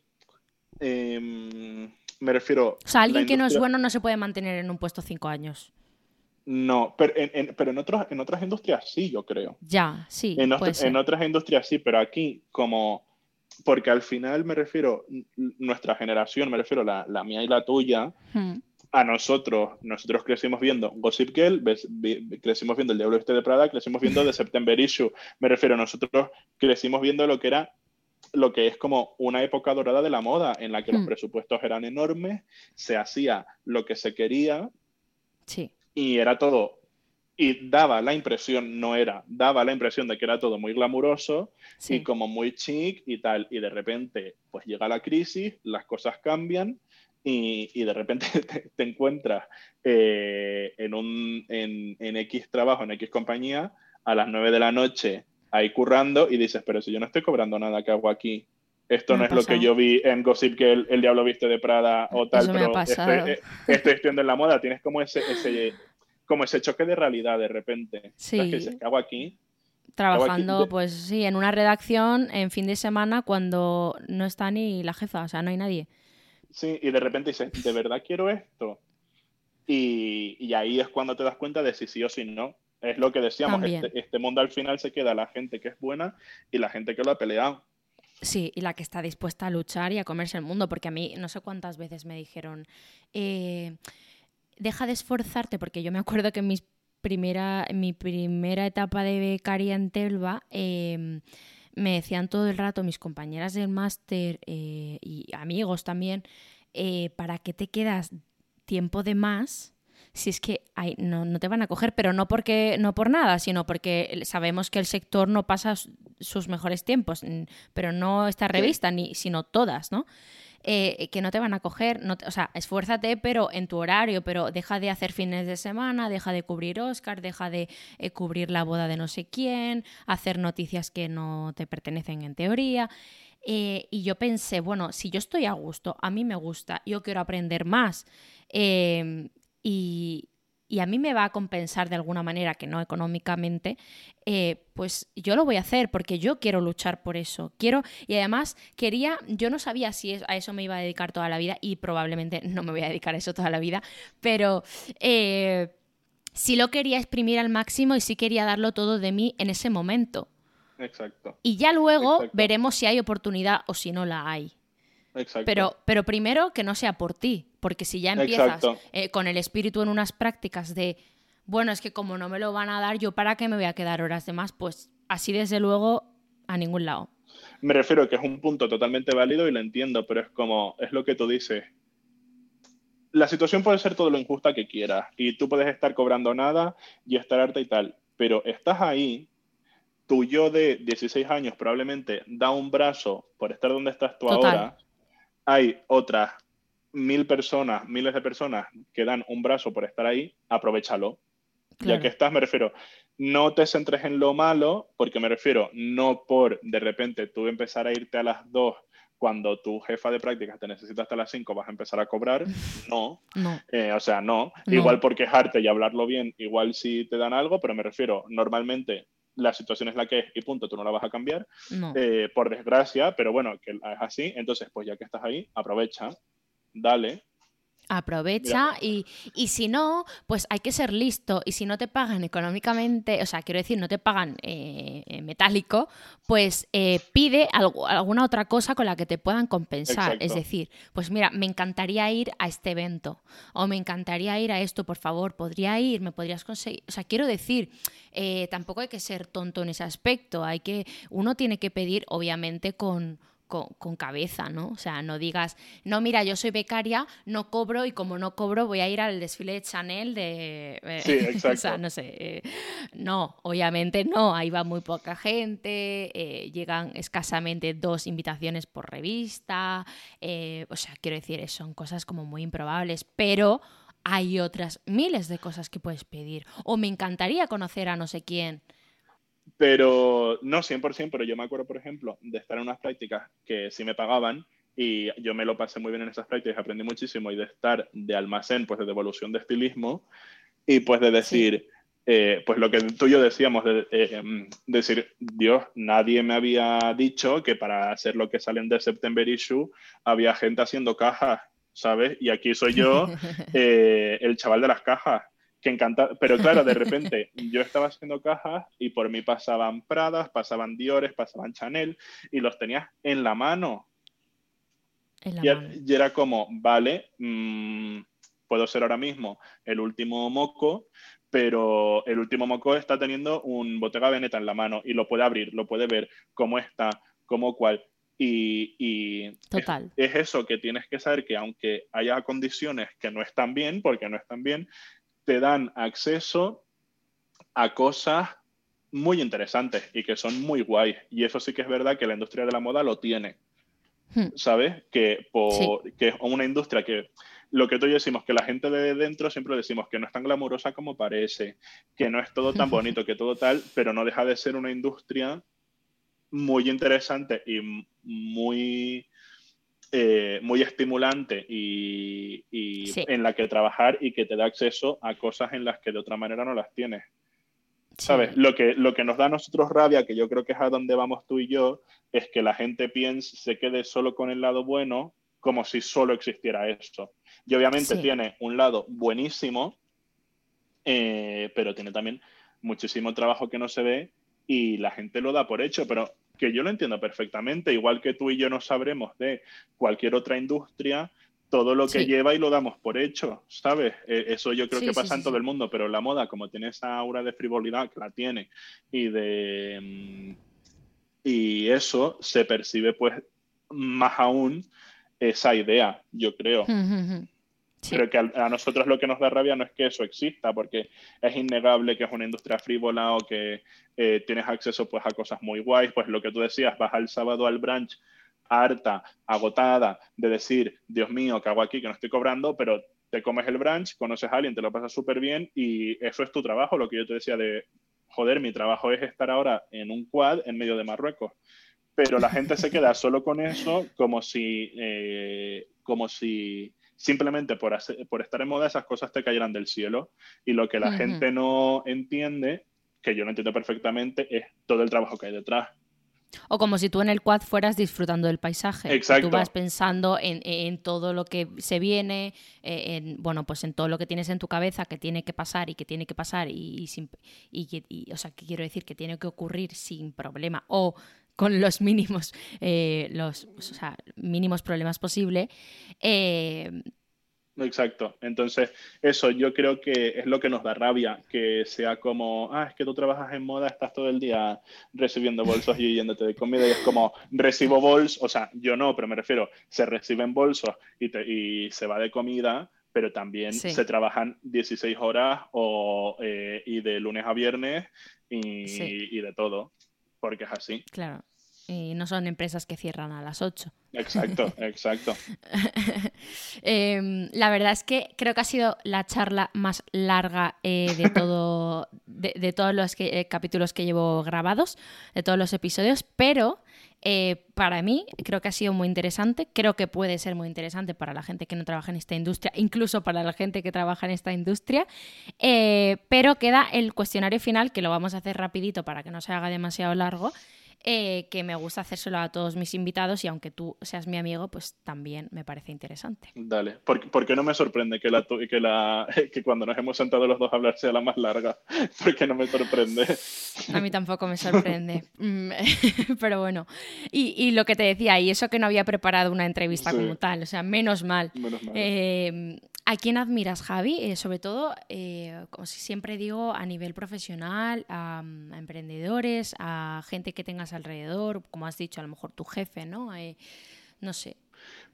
em, me refiero. O sea, alguien que no es bueno no se puede mantener en un puesto cinco años. No, pero en, en- pero en, otros, en otras industrias sí, yo creo. Ya, sí, En, puede ser. en otras industrias sí, pero aquí como... Porque al final me refiero, nuestra generación, me refiero la, la mía y la tuya, Hmm. a nosotros, nosotros crecimos viendo Gossip Girl, crecimos viendo El Diablo Viste de Prada, crecimos viendo The September Issue. Me refiero, nosotros crecimos viendo lo que era lo que es como una época dorada de la moda, en la que los Hmm. presupuestos eran enormes, se hacía lo que se quería Sí. Y era todo, y daba la impresión, no era, daba la impresión de que era todo muy glamuroso sí. y como muy chic y tal, y de repente pues llega la crisis, las cosas cambian y, y de repente te, te encuentras eh, en, un, en, en X trabajo, en X compañía, a las 9 de la noche ahí currando y dices, pero si yo no estoy cobrando nada, ¿qué hago aquí? Esto Me no es lo que yo vi en Gossip que el, Diablo Viste de Prada o tal, pero estoy, eh, estoy estudiando en la moda, tienes como ese, ese, como ese choque de realidad de repente. Sí. ¿Sabes? Que dices, ¿qué hago aquí? Trabajando, pues sí, en una redacción en fin de semana cuando no está ni la jefa, o sea, no hay nadie. Sí, y de repente dices, ¿de verdad quiero esto? Y, y ahí es cuando te das cuenta de si sí o si no. Es lo que decíamos, este, este mundo al final se queda la gente que es buena y la gente que lo ha peleado. Sí, y la que está dispuesta a luchar y a comerse el mundo, porque a mí no sé cuántas veces me dijeron, eh, deja de esforzarte, porque yo me acuerdo que en primera, mi primera etapa de becaria en Telva, em, me decían todo el rato mis compañeras del máster eh, y amigos también, eh, ¿para qué te quedas tiempo de más? si es que no, te van a coger, pero no porque no por nada, sino porque sabemos que el sector no pasa sus mejores tiempos, pero no esta revista, ni, sino todas, ¿no? Eh, que no te van a coger, no o sea, esfuérzate, pero en tu horario, pero deja de hacer fines de semana, deja de cubrir Oscar, deja de eh, cubrir la boda de no sé quién, hacer noticias que no te pertenecen en teoría. Eh, y yo pensé, bueno, si yo estoy a gusto, a mí me gusta, yo quiero aprender más y, y a mí me va a compensar de alguna manera, que no económicamente, eh, pues yo lo voy a hacer porque yo quiero luchar por eso. Quiero, y además quería, yo no sabía si a eso me iba a dedicar toda la vida y probablemente no me voy a dedicar a eso toda la vida, pero eh, sí lo quería exprimir al máximo y sí quería darlo todo de mí en ese momento. Exacto. Y ya luego veremos si hay oportunidad o si no la hay. Pero, pero primero que no sea por ti, porque si ya empiezas eh, con el espíritu en unas prácticas de, bueno, es que como no me lo van a dar, yo para qué me voy a quedar horas de más, pues así desde luego a ningún lado. Me refiero a que es un punto totalmente válido y lo entiendo, pero es como, es lo que tú dices. La situación puede ser todo lo injusta que quieras y tú puedes estar cobrando nada y estar harta y tal, pero estás ahí, tu yo de 16 años probablemente da un brazo por estar donde estás tú ahora hay otras mil personas, miles de personas que dan un brazo por estar ahí, aprovechalo. Ya que estás, me refiero, no te centres en lo malo, porque me refiero, no por de repente tú empezar a irte a las dos cuando tu jefa de prácticas te necesita hasta las cinco vas a empezar a cobrar. No. no. Eh, o sea, no. no. Igual por quejarte y hablarlo bien, igual si te dan algo, pero me refiero, normalmente la situación es la que es y punto, tú no la vas a cambiar, eh, por desgracia, pero bueno, que es así, entonces pues ya que estás ahí, aprovecha, dale, Aprovecha y, y, si no, pues hay que ser listo. Y si no te pagan económicamente, o sea, quiero decir, no te pagan eh, metálico, pues eh, pide algo, alguna otra cosa con la que te puedan compensar. Es decir, pues mira, me encantaría ir a este evento o me encantaría ir a esto, por favor, podría ir, me podrías conseguir. O sea, quiero decir, eh, tampoco hay que ser tonto en ese aspecto. Hay que, uno tiene que pedir, obviamente, con con, cabeza, ¿no? O sea, no digas, no, mira, yo soy becaria, no cobro y como no cobro voy a ir al desfile de Chanel de... Eh, sí, exacto. o sea, no sé. Eh, no, obviamente no, ahí va muy poca gente, eh, llegan escasamente dos invitaciones por revista, o sea, quiero decir, son cosas como muy improbables, pero hay otras miles de cosas que puedes pedir. O me encantaría conocer a no sé quién. Pero no 100%, pero yo me acuerdo, por ejemplo, de estar en unas prácticas que sí me pagaban y yo me lo pasé muy bien en esas prácticas, aprendí muchísimo y de estar de almacén, pues de devolución de estilismo y pues de decir, eh, pues lo que tú y yo decíamos, de eh, em, decir, Dios, nadie me había dicho que para hacer lo que salen de September Issue había gente haciendo cajas, ¿sabes? Y aquí soy yo, eh, el chaval de las cajas que encanta, pero claro, de repente yo estaba haciendo cajas y por mí pasaban Pradas, pasaban Diores, pasaban Chanel y los tenías en la mano. y, era como, vale, mm, puedo ser ahora mismo el último moco, pero el último moco está teniendo un Bottega Veneta en la mano y lo puede abrir, lo puede ver cómo está, cómo cual. Y, Total. Es, es, eso, que tienes que saber que aunque haya condiciones que no están bien, porque no están bien, te dan acceso a cosas muy interesantes y que son muy guays. Y eso sí que es verdad que la industria de la moda lo tiene. Hmm. ¿Sabes? Que, que es una industria que lo que tú y yo decimos, que la gente de dentro siempre decimos que no es tan glamurosa como parece, que no es todo tan bonito, que todo tal, pero no deja de ser una industria muy interesante y muy eh, muy estimulante y, en la que trabajar y que te da acceso a cosas en las que de otra manera no las tienes. ¿Sabes? Lo que, lo que nos da a nosotros rabia, que yo creo que es a donde vamos tú y yo, es que la gente piense, se quede solo con el lado bueno, como si solo existiera eso. Y obviamente tiene un lado buenísimo, eh, pero tiene también muchísimo trabajo que no se ve y la gente lo da por hecho, pero que yo lo entiendo perfectamente, igual que tú y yo no sabremos de cualquier otra industria, todo lo que lleva y lo damos por hecho, ¿sabes? E, eso yo creo que pasa en todo el mundo, pero la moda, como tiene esa aura de frivolidad, que la tiene, y de... Mm, y eso se percibe pues más aún esa idea, yo creo. Pero que a, nosotros lo que nos da rabia no es que eso exista, porque es innegable que es una industria frívola o que eh, tienes acceso pues a cosas muy guays, pues lo que tú decías, vas al sábado al brunch harta, agotada de decir, Dios mío, ¿qué hago aquí? Que no estoy cobrando, pero te comes el brunch, conoces a alguien, te lo pasas súper bien y eso es tu trabajo, lo que yo te decía de, joder, mi trabajo es estar ahora en un quad en medio de Marruecos. Pero la gente se queda solo con eso como si, eh, como si simplemente por, por estar en moda esas cosas te cayeran del cielo. Y lo que la gente no entiende, que yo lo entiendo perfectamente, es todo el trabajo que hay detrás. O como si tú en el quad fueras disfrutando del paisaje. Exacto. Tú vas pensando en, todo lo que se viene, eh, en, bueno, pues en todo lo que tienes en tu cabeza que tiene que pasar y que tiene que pasar y, y, o sea, que quiero decir que tiene que ocurrir sin problema o con los mínimos, eh, los mínimos problemas posible. Eh, Exacto. Entonces, eso yo creo que es lo que nos da rabia, que sea como, ah, es que tú trabajas en moda, estás todo el día recibiendo bolsos y yéndote de comida y es como, recibo bolsos, o sea, yo no, pero me refiero, se reciben bolsos y, y se va de comida, pero también se trabajan 16 horas o, eh, y de lunes a viernes y, y de todo, porque es así. Claro y no son empresas que cierran a las 8. Exacto, exacto. Em, la verdad es que creo que ha sido la charla más larga eh, de, todo, de, todos los eh, capítulos que llevo grabados, de todos los episodios, pero eh, para mí creo que ha sido muy interesante, creo que puede ser muy interesante para la gente que no trabaja en esta industria, incluso para la gente que trabaja en esta industria, pero queda el cuestionario final, que lo vamos a hacer rapidito para que no se haga demasiado largo. Eh, que me gusta hacérselo a todos mis invitados y aunque tú seas mi amigo, pues también me parece interesante. Dale, ¿por, qué no me sorprende que, la, que, la, que cuando nos hemos sentado los dos a hablar sea la más larga? ¿Por qué no me sorprende? A mí tampoco me sorprende, mm, pero bueno. Y, lo que te decía, y eso que no había preparado una entrevista como tal, o sea, menos mal. Menos mal. Eh, ¿A quién admiras, Javi? Eh, sobre todo, eh, como siempre digo, a nivel profesional, a, emprendedores, a gente que alrededor, como has dicho, a lo mejor tu jefe, ¿no? Eh, no sé.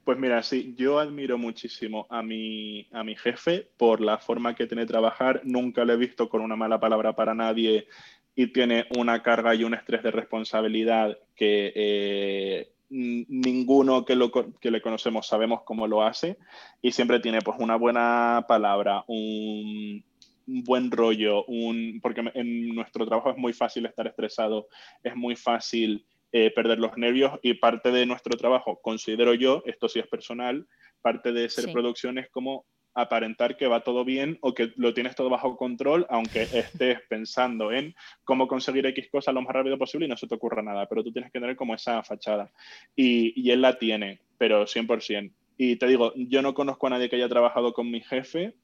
Pues mira, sí, yo admiro muchísimo a mi, a mi jefe por la forma que tiene de trabajar. Nunca lo he visto con una mala palabra para nadie y tiene una carga y un estrés de responsabilidad que ninguno que, lo, que le conocemos sabemos cómo lo hace y siempre tiene pues una buena palabra, un, buen rollo, un, porque en nuestro trabajo es muy fácil estar estresado, es muy fácil eh, perder los nervios y parte de nuestro trabajo, considero yo, esto sí es personal, parte de ser producción es como aparentar que va todo bien o que lo tienes todo bajo control, aunque estés pensando en cómo conseguir X cosa lo más rápido posible y no se te ocurra nada, pero tú tienes que tener como esa fachada. Y, y él la tiene, pero 100%. Y te digo, yo no conozco a nadie que haya trabajado con mi jefe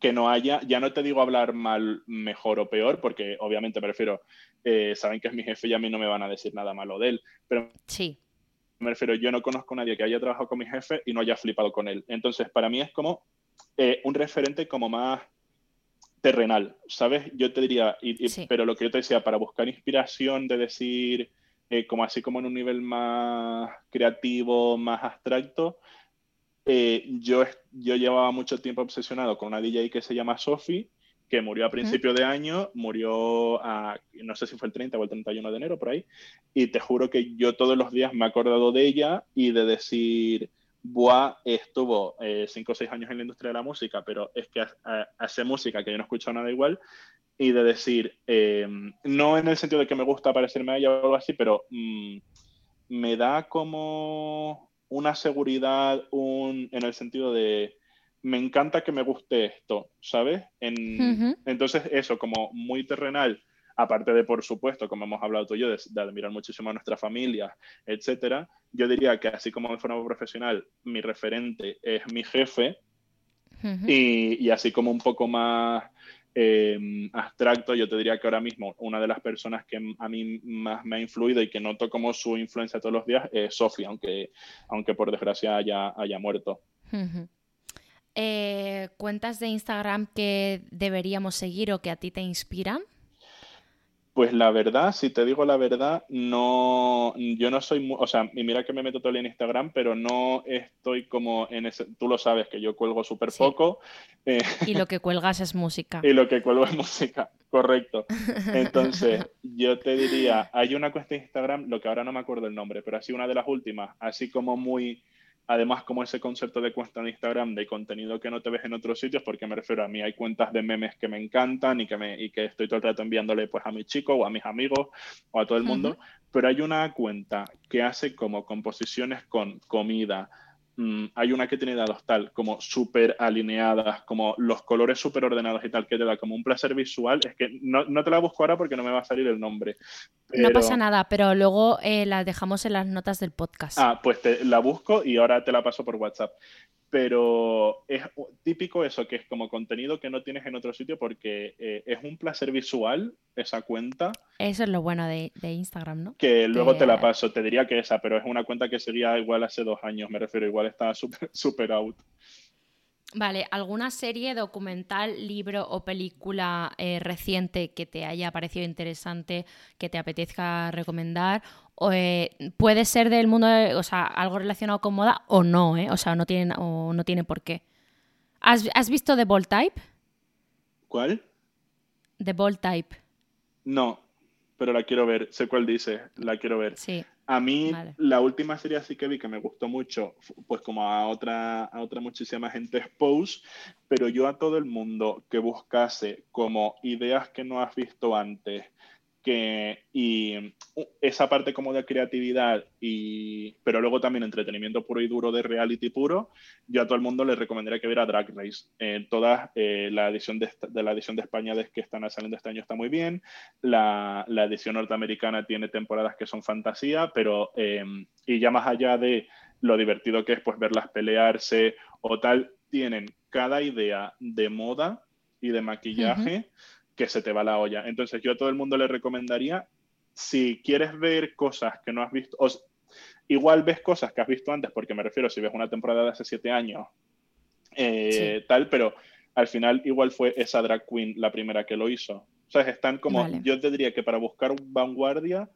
que no haya, ya no te digo hablar mal, mejor o peor, porque obviamente me refiero, eh, saben que es mi jefe y a mí no me van a decir nada malo de él, pero sí. me refiero, yo no conozco a nadie que haya trabajado con mi jefe y no haya flipado con él. Entonces, para mí es como eh, un referente como más terrenal, ¿sabes? Yo te diría, pero lo que yo te decía, para buscar inspiración de decir, eh, como así como en un nivel más creativo, más abstracto, eh, yo, yo llevaba mucho tiempo obsesionado con una DJ que se llama Sophie, que murió a principio de año, murió a, no sé si fue el 30 o el 31 de enero, por ahí, y te juro que yo todos los días me he acordado de ella y de decir, Bois estuvo eh, cinco o seis años en la industria de la música, pero es que hace música que yo no escucho nada igual, y de decir, eh, no en el sentido de que me gusta parecerme a ella o algo así, pero mm, me da como una seguridad, un, en el sentido de, me encanta que me guste esto, ¿sabes? Entonces eso, como muy terrenal, aparte de, por supuesto, como hemos hablado tú y yo, de, admirar muchísimo a nuestra familia, etcétera, yo diría que así como de forma profesional, mi referente es mi jefe, y, así como un poco más em, abstracto, yo te diría que ahora mismo una de las personas que a mí más me ha influido y que noto como su influencia todos los días es Sofía, aunque, aunque por desgracia haya, haya muerto. Eh, ¿Cuentas de Instagram que deberíamos seguir o que a ti te inspiran? Pues la verdad, si te digo la verdad, no, yo no soy, o sea, y mira que me meto todo el en Instagram, pero no estoy como en ese, tú lo sabes, que yo cuelgo súper poco. Eh, y lo que cuelgas es música. Y lo que cuelgo es música, correcto. Entonces, yo te diría, hay una cuesta de Instagram, lo que ahora no me acuerdo el nombre, pero así una de las últimas, así como muy Además, como ese concepto de cuenta en Instagram de contenido que no te ves en otros sitios, porque me refiero a mí, hay cuentas de memes que me encantan y que, me, y que estoy todo el rato enviándole pues, a mis chicos o a mis amigos o a todo el mundo, pero hay una cuenta que hace como composiciones con comida, Mm, hay una que tiene dados tal, como súper alineadas, como los colores súper ordenados y tal, que te da como un placer visual. Es que no, te la busco ahora porque no me va a salir el nombre. No pasa nada, pero luego eh, la dejamos en las notas del podcast. Ah, pues te, la busco y ahora te la paso por WhatsApp pero es típico eso, que es como contenido que no tienes en otro sitio porque eh, es un placer visual esa cuenta. Eso es lo bueno de, Instagram, ¿no? Que luego te la paso, te diría que esa, pero es una cuenta que seguía igual hace dos años, me refiero, igual está súper super out. Vale, ¿alguna serie, documental, libro o película eh, reciente que te haya parecido interesante, que te apetezca recomendar? O, eh, puede ser del mundo, o sea, algo relacionado con moda o no, ¿eh? O sea, no tiene, o no tiene por qué. ¿Has, ¿Has visto The Bold Type? ¿Cuál? The Bold Type. No, pero la quiero ver. Sé cuál dice, la quiero ver. Sí. A mí, la última serie así que vi que me gustó mucho, pues como a otra, a otra muchísima gente es Pose, pero yo a todo el mundo que buscase como ideas que no has visto antes, y esa parte como de creatividad, y, pero luego también entretenimiento puro y duro de reality puro, yo a todo el mundo le recomendaría que viera Drag Race. Eh, toda eh, la edición de, la edición de España de que están saliendo este año está muy bien, la, la edición norteamericana tiene temporadas que son fantasía, pero em, y ya más allá de lo divertido que es pues verlas pelearse o tal, tienen cada idea de moda y de maquillaje que se te va la olla. Entonces yo a todo el mundo le recomendaría, si quieres ver cosas que no has visto, o, igual ves cosas que has visto antes, porque me refiero, si ves una temporada de hace siete años, eh, tal, pero al final igual fue esa drag queen la primera que lo hizo. O sea, están como, yo te diría que para buscar vanguardia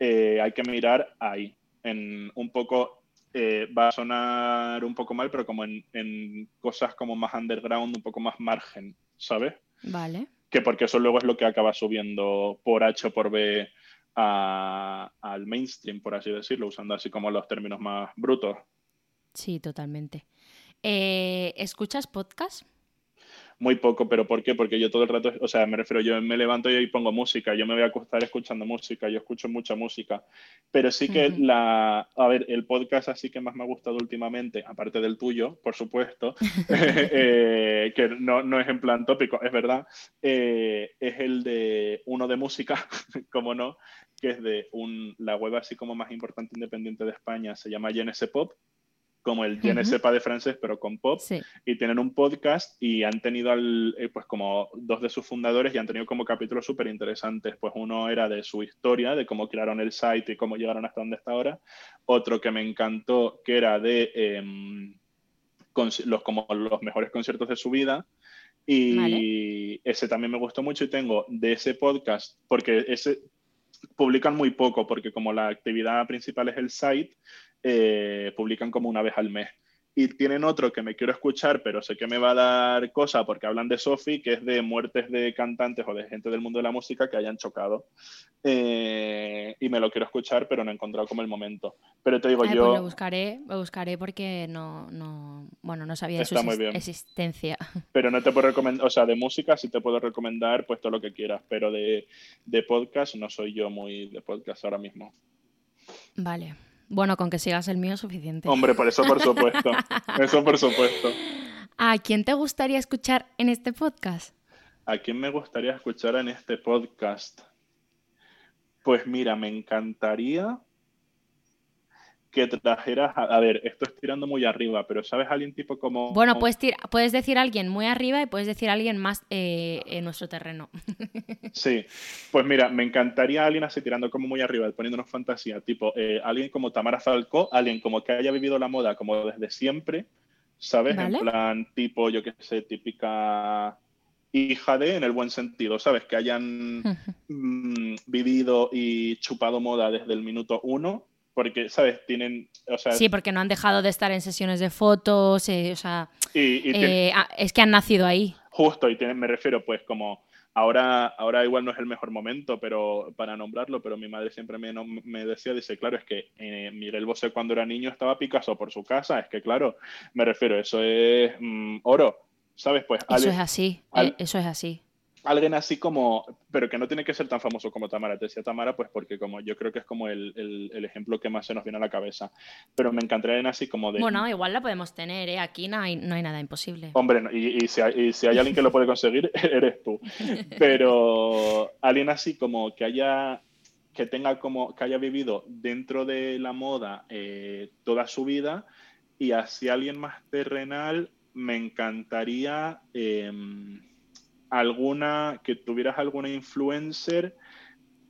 eh, hay que mirar ahí, en un poco, eh, va a sonar un poco mal, pero como en, en cosas como más underground, un poco más margen, ¿sabes? Vale que porque eso luego es lo que acaba subiendo por H o por B al mainstream, por así decirlo, usando así como los términos más brutos. Sí, totalmente. Eh, ¿Escuchas podcast? Muy poco, pero ¿por qué? Porque yo todo el rato, o sea, me refiero, yo me levanto y pongo música, yo me voy a acostar escuchando música, yo escucho mucha música, pero sí que la, a ver, el podcast así que más me ha gustado últimamente, aparte del tuyo, por supuesto, eh, que no, no, es en plan tópico, es verdad, eh, es el de uno de música, como no, que es de un, la web así como más importante independiente de España, se llama GNS Pop, como el Je sepa de francés, pero con pop, y tienen un podcast y han tenido al, eh, pues como dos de sus fundadores y han tenido como capítulos súper interesantes. Pues uno era de su historia, de cómo crearon el site y cómo llegaron hasta donde está ahora. Otro que me encantó, que era de em, los, como los mejores conciertos de su vida. Y ese también me gustó mucho y tengo de ese podcast, porque ese publican muy poco, porque como la actividad principal es el site, eh, publican como una vez al mes. Y tienen otro que me quiero escuchar, pero sé que me va a dar cosa porque hablan de Sophie, que es de muertes de cantantes o de gente del mundo de la música que hayan chocado. Eh, y me lo quiero escuchar, pero no he encontrado como el momento. Pero te digo yo. Pues lo buscaré, lo buscaré porque no, no, bueno, no sabía de su existencia. Pero no te puedo recomendar, o sea, de música sí te puedo recomendar pues todo lo que quieras, pero de, de podcast no soy yo muy de podcast ahora mismo. Vale. Bueno, con que sigas el mío es suficiente. Hombre, por eso por supuesto. eso por supuesto. ¿A quién te gustaría escuchar en este podcast? ¿A quién me gustaría escuchar en este podcast? Pues mira, me encantaría que trajeras, a, ver, esto es tirando muy arriba, pero ¿sabes alguien tipo como... Bueno, puedes, puedes decir alguien muy arriba y puedes decir alguien más eh, en nuestro terreno. Sí, pues mira, me encantaría alguien así tirando como muy arriba, poniéndonos fantasía, tipo eh, alguien como Tamara Falcó, alguien como que haya vivido la moda como desde siempre, ¿sabes? Vale. En plan, tipo, yo qué sé, típica hija de, en el buen sentido, ¿sabes? Que hayan mm, vivido y chupado moda desde el minuto uno, porque, ¿sabes? Tienen, o sea, Sí, porque no han dejado de estar en sesiones de fotos, eh, o sea, y, y tienen- eh, ah, es que han nacido ahí. Justo, y tienen, me refiero, pues como ahora, ahora igual no es el mejor momento pero para nombrarlo, pero mi madre siempre me, me decía, dice, claro, es que eh, Miguel Bosé cuando era niño estaba Picasso por su casa, es que claro, me refiero, eso es mm, oro, ¿sabes? Pues Eso es así, eh, eso es así. Alguien así como, pero que no tiene que ser tan famoso como Tamara, te decía Tamara, pues porque como yo creo que es como el, el- el ejemplo que más se nos viene a la cabeza, pero me encantaría alguien así como de... Bueno, igual la podemos tener, ¿eh? Aquí no hay, no hay nada imposible. Hombre, no, y, y si hay, y si hay alguien que lo puede conseguir, eres tú. Pero alguien así como que haya que tenga como que haya vivido dentro de la moda eh, toda su vida y así alguien más terrenal me encantaría eh, alguna que tuvieras alguna influencer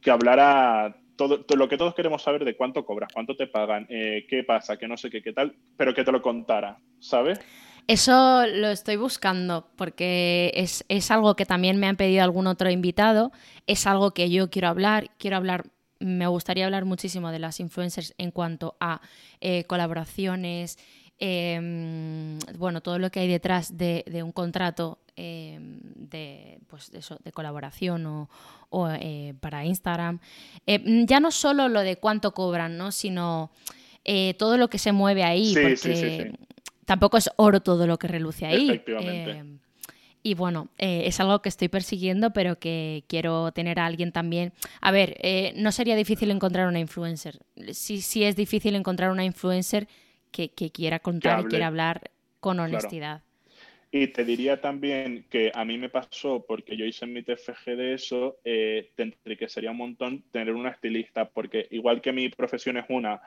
que hablara todo, lo que todos queremos saber de cuánto cobras, cuánto te pagan, eh, qué pasa, qué no sé qué, qué tal, pero que te lo contara, ¿sabes? Eso lo estoy buscando porque es, es algo que también me han pedido algún otro invitado, es algo que yo quiero hablar, quiero hablar, me gustaría hablar muchísimo de las influencers en cuanto a eh, colaboraciones, eh, bueno, todo lo que hay detrás de, de un contrato eh, de, pues eso, de colaboración o, o, eh, para Instagram. Eh, ya no solo lo de cuánto cobran, ¿no? sino eh, todo lo que se mueve ahí, Sí, porque sí, sí, tampoco es oro todo lo que reluce ahí. Efectivamente. Eh, y bueno, eh, es algo que estoy persiguiendo, pero que quiero tener a alguien también. A ver, eh, no sería difícil encontrar una influencer. Sí, sí es difícil encontrar una influencer que, que quiera contar y quiera hablar con honestidad. Y te diría también que a mí me pasó, porque yo hice mi TFG de eso, eh, te enriquecería un montón tener una estilista, porque igual que mi profesión es una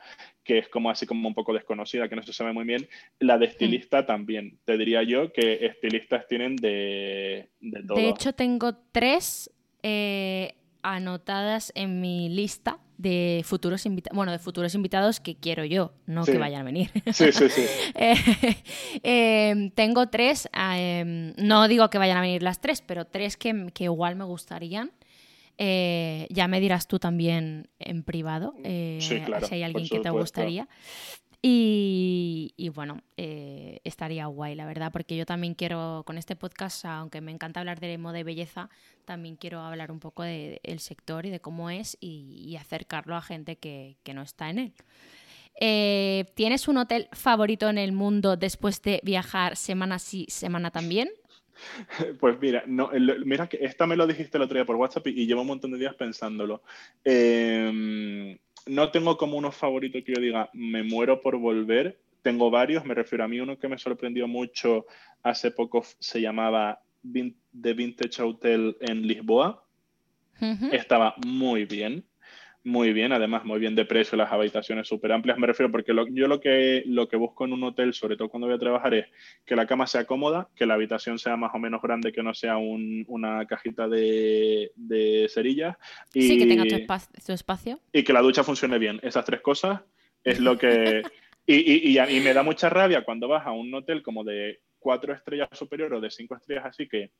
que es como así como un poco desconocida, que no se sabe muy bien, la de estilista también. Te diría yo que estilistas tienen de, de todo. De hecho, tengo tres eh, anotadas en mi lista de futuros invitados, bueno, de futuros invitados que quiero yo, no Sí. que vayan a venir. sí, sí, sí. Eh, eh, tengo tres, eh, no digo que vayan a venir las tres, pero tres que, que igual me gustarían. Eh, ya me dirás tú también en privado eh, Sí, claro, si hay alguien que te gustaría. Y, bueno, eh, estaría guay, la verdad, porque yo también quiero, con este podcast, aunque me encanta hablar de moda y belleza, también quiero hablar un poco del sector y de cómo es y, acercarlo a gente que, no está en él. Eh, ¿Tienes un hotel favorito en el mundo después de viajar semana sí, semana también? Pues mira, no, el- mira que esta me lo dijiste el otro día por WhatsApp y, llevo un montón de días pensándolo. Eh, no tengo como uno favorito que yo diga, me muero por volver. Tengo varios, me refiero a mí uno que me sorprendió mucho hace poco se llamaba The Vintage Hotel en Lisboa. Estaba muy bien, muy bien, además muy bien de precio, las habitaciones súper amplias, me refiero porque lo- yo lo que, lo que busco en un hotel, sobre todo cuando voy a trabajar, es que la cama sea cómoda, que la habitación sea más o menos grande, que no sea un- una cajita de, de cerillas y, Sí, que tenga tu, espa- tu espacio. y que la ducha funcione bien. Esas tres cosas es lo que... Y, y- y a- y me da mucha rabia cuando vas a un hotel como de cuatro estrellas superior o de cinco estrellas, así que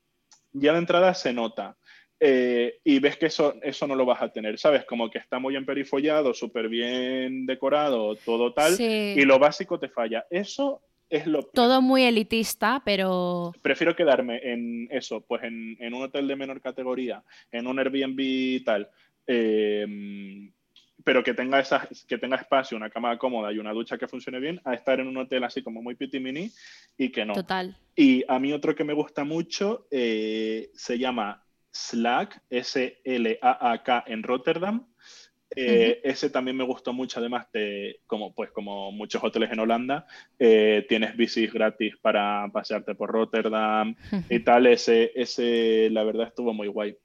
ya de entrada se nota. Eh, y ves que eso, eso no lo vas a tener, ¿sabes? Como que está muy emperifollado, súper bien decorado, todo tal, Sí. y lo básico te falla. Eso es lo... Todo muy elitista, pero Prefiero quedarme en eso, pues en, en un hotel de menor categoría, en un Airbnb y tal, eh, pero que tenga, esas, que tenga espacio, una cama cómoda y una ducha que funcione bien, a estar en un hotel así como muy piti mini y que no. total. Y a mí otro que me gusta mucho eh, se llama Slack, S-L-A-A-K en Rotterdam. Eh, Ese también me gustó mucho, además de, como, pues, como muchos hoteles en Holanda, eh, tienes bicis gratis para pasearte por Rotterdam y tal. Ese, ese, la verdad, estuvo muy guay.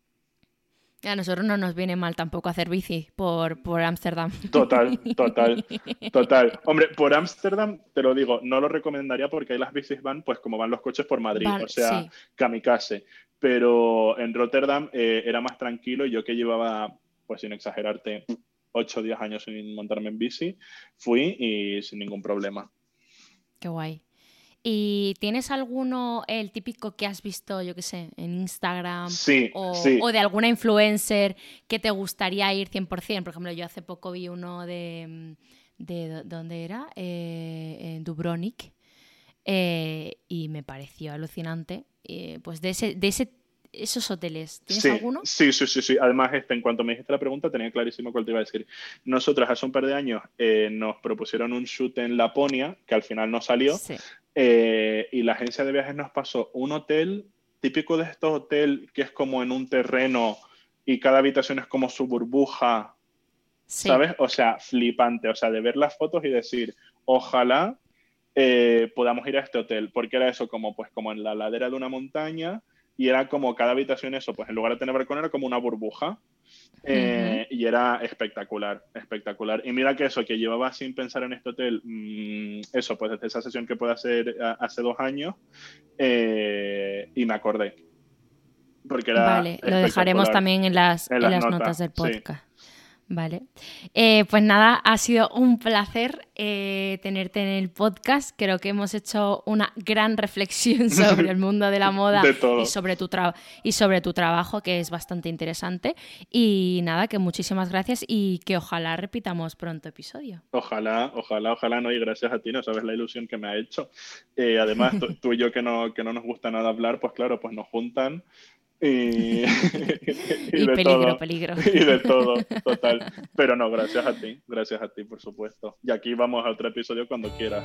A nosotros no nos viene mal tampoco hacer bici por por Ámsterdam. Total, total, total. Hombre, por Ámsterdam, te lo digo, no lo recomendaría porque ahí las bicis van pues como van los coches por Madrid, o sea, sí. kamikaze. Pero en Rotterdam eh, era más tranquilo y yo que llevaba, pues sin exagerarte, 8 o 10 años sin montarme en bici, fui y sin ningún problema. Qué guay. ¿Y tienes alguno, el típico que has visto, yo qué sé, en Instagram Sí, o, sí. o de alguna influencer que te gustaría ir 100%? Por ejemplo, yo hace poco vi uno de... mm, de ¿Dónde era? Eh, en Dubrovnik. eh, y me pareció alucinante. eh, pues de ese, de ese, esos hoteles, ¿tienes sí, alguno? Sí, sí, sí, sí. Además, este, en cuanto me dijiste la pregunta, tenía clarísimo cuál te iba a decir. Nosotros hace un par de años eh, nos propusieron un shoot en Laponia, que al final no salió, Sí. Eh, y la agencia de viajes nos pasó un hotel típico de estos hoteles que es como en un terreno y cada habitación es como su burbuja, Sí. ¿sabes? O sea, flipante, o sea, de ver las fotos y decir, ojalá eh, podamos ir a este hotel, porque era eso como, pues, como en la ladera de una montaña y era como cada habitación eso, pues en lugar de tener balcón era como una burbuja. Eh, Y era espectacular, espectacular. Y mira que eso, que llevaba sin pensar en este hotel, mm, eso, pues desde esa sesión que puede hacer a- hace dos años, eh, y me acordé. Porque era Vale, lo dejaremos también en las, En en las notas, notas del sí. Vale. Eh, pues nada, ha sido un placer eh, tenerte en el podcast. Creo que hemos hecho una gran reflexión sobre el mundo de la moda De y sobre tu y sobre tu trabajo, que es bastante interesante. Y nada, que muchísimas gracias y que ojalá repitamos pronto episodio. Ojalá, ojalá, ojalá no, y gracias a ti, no sabes la ilusión que me ha hecho. Eh, además, tú y yo que no, que no nos gusta nada hablar, pues claro, pues nos juntan y, Y de peligro, todo. peligro. Y de todo, total. Pero no, gracias a ti, gracias a ti, por supuesto. Y aquí vamos a otro episodio cuando quieras.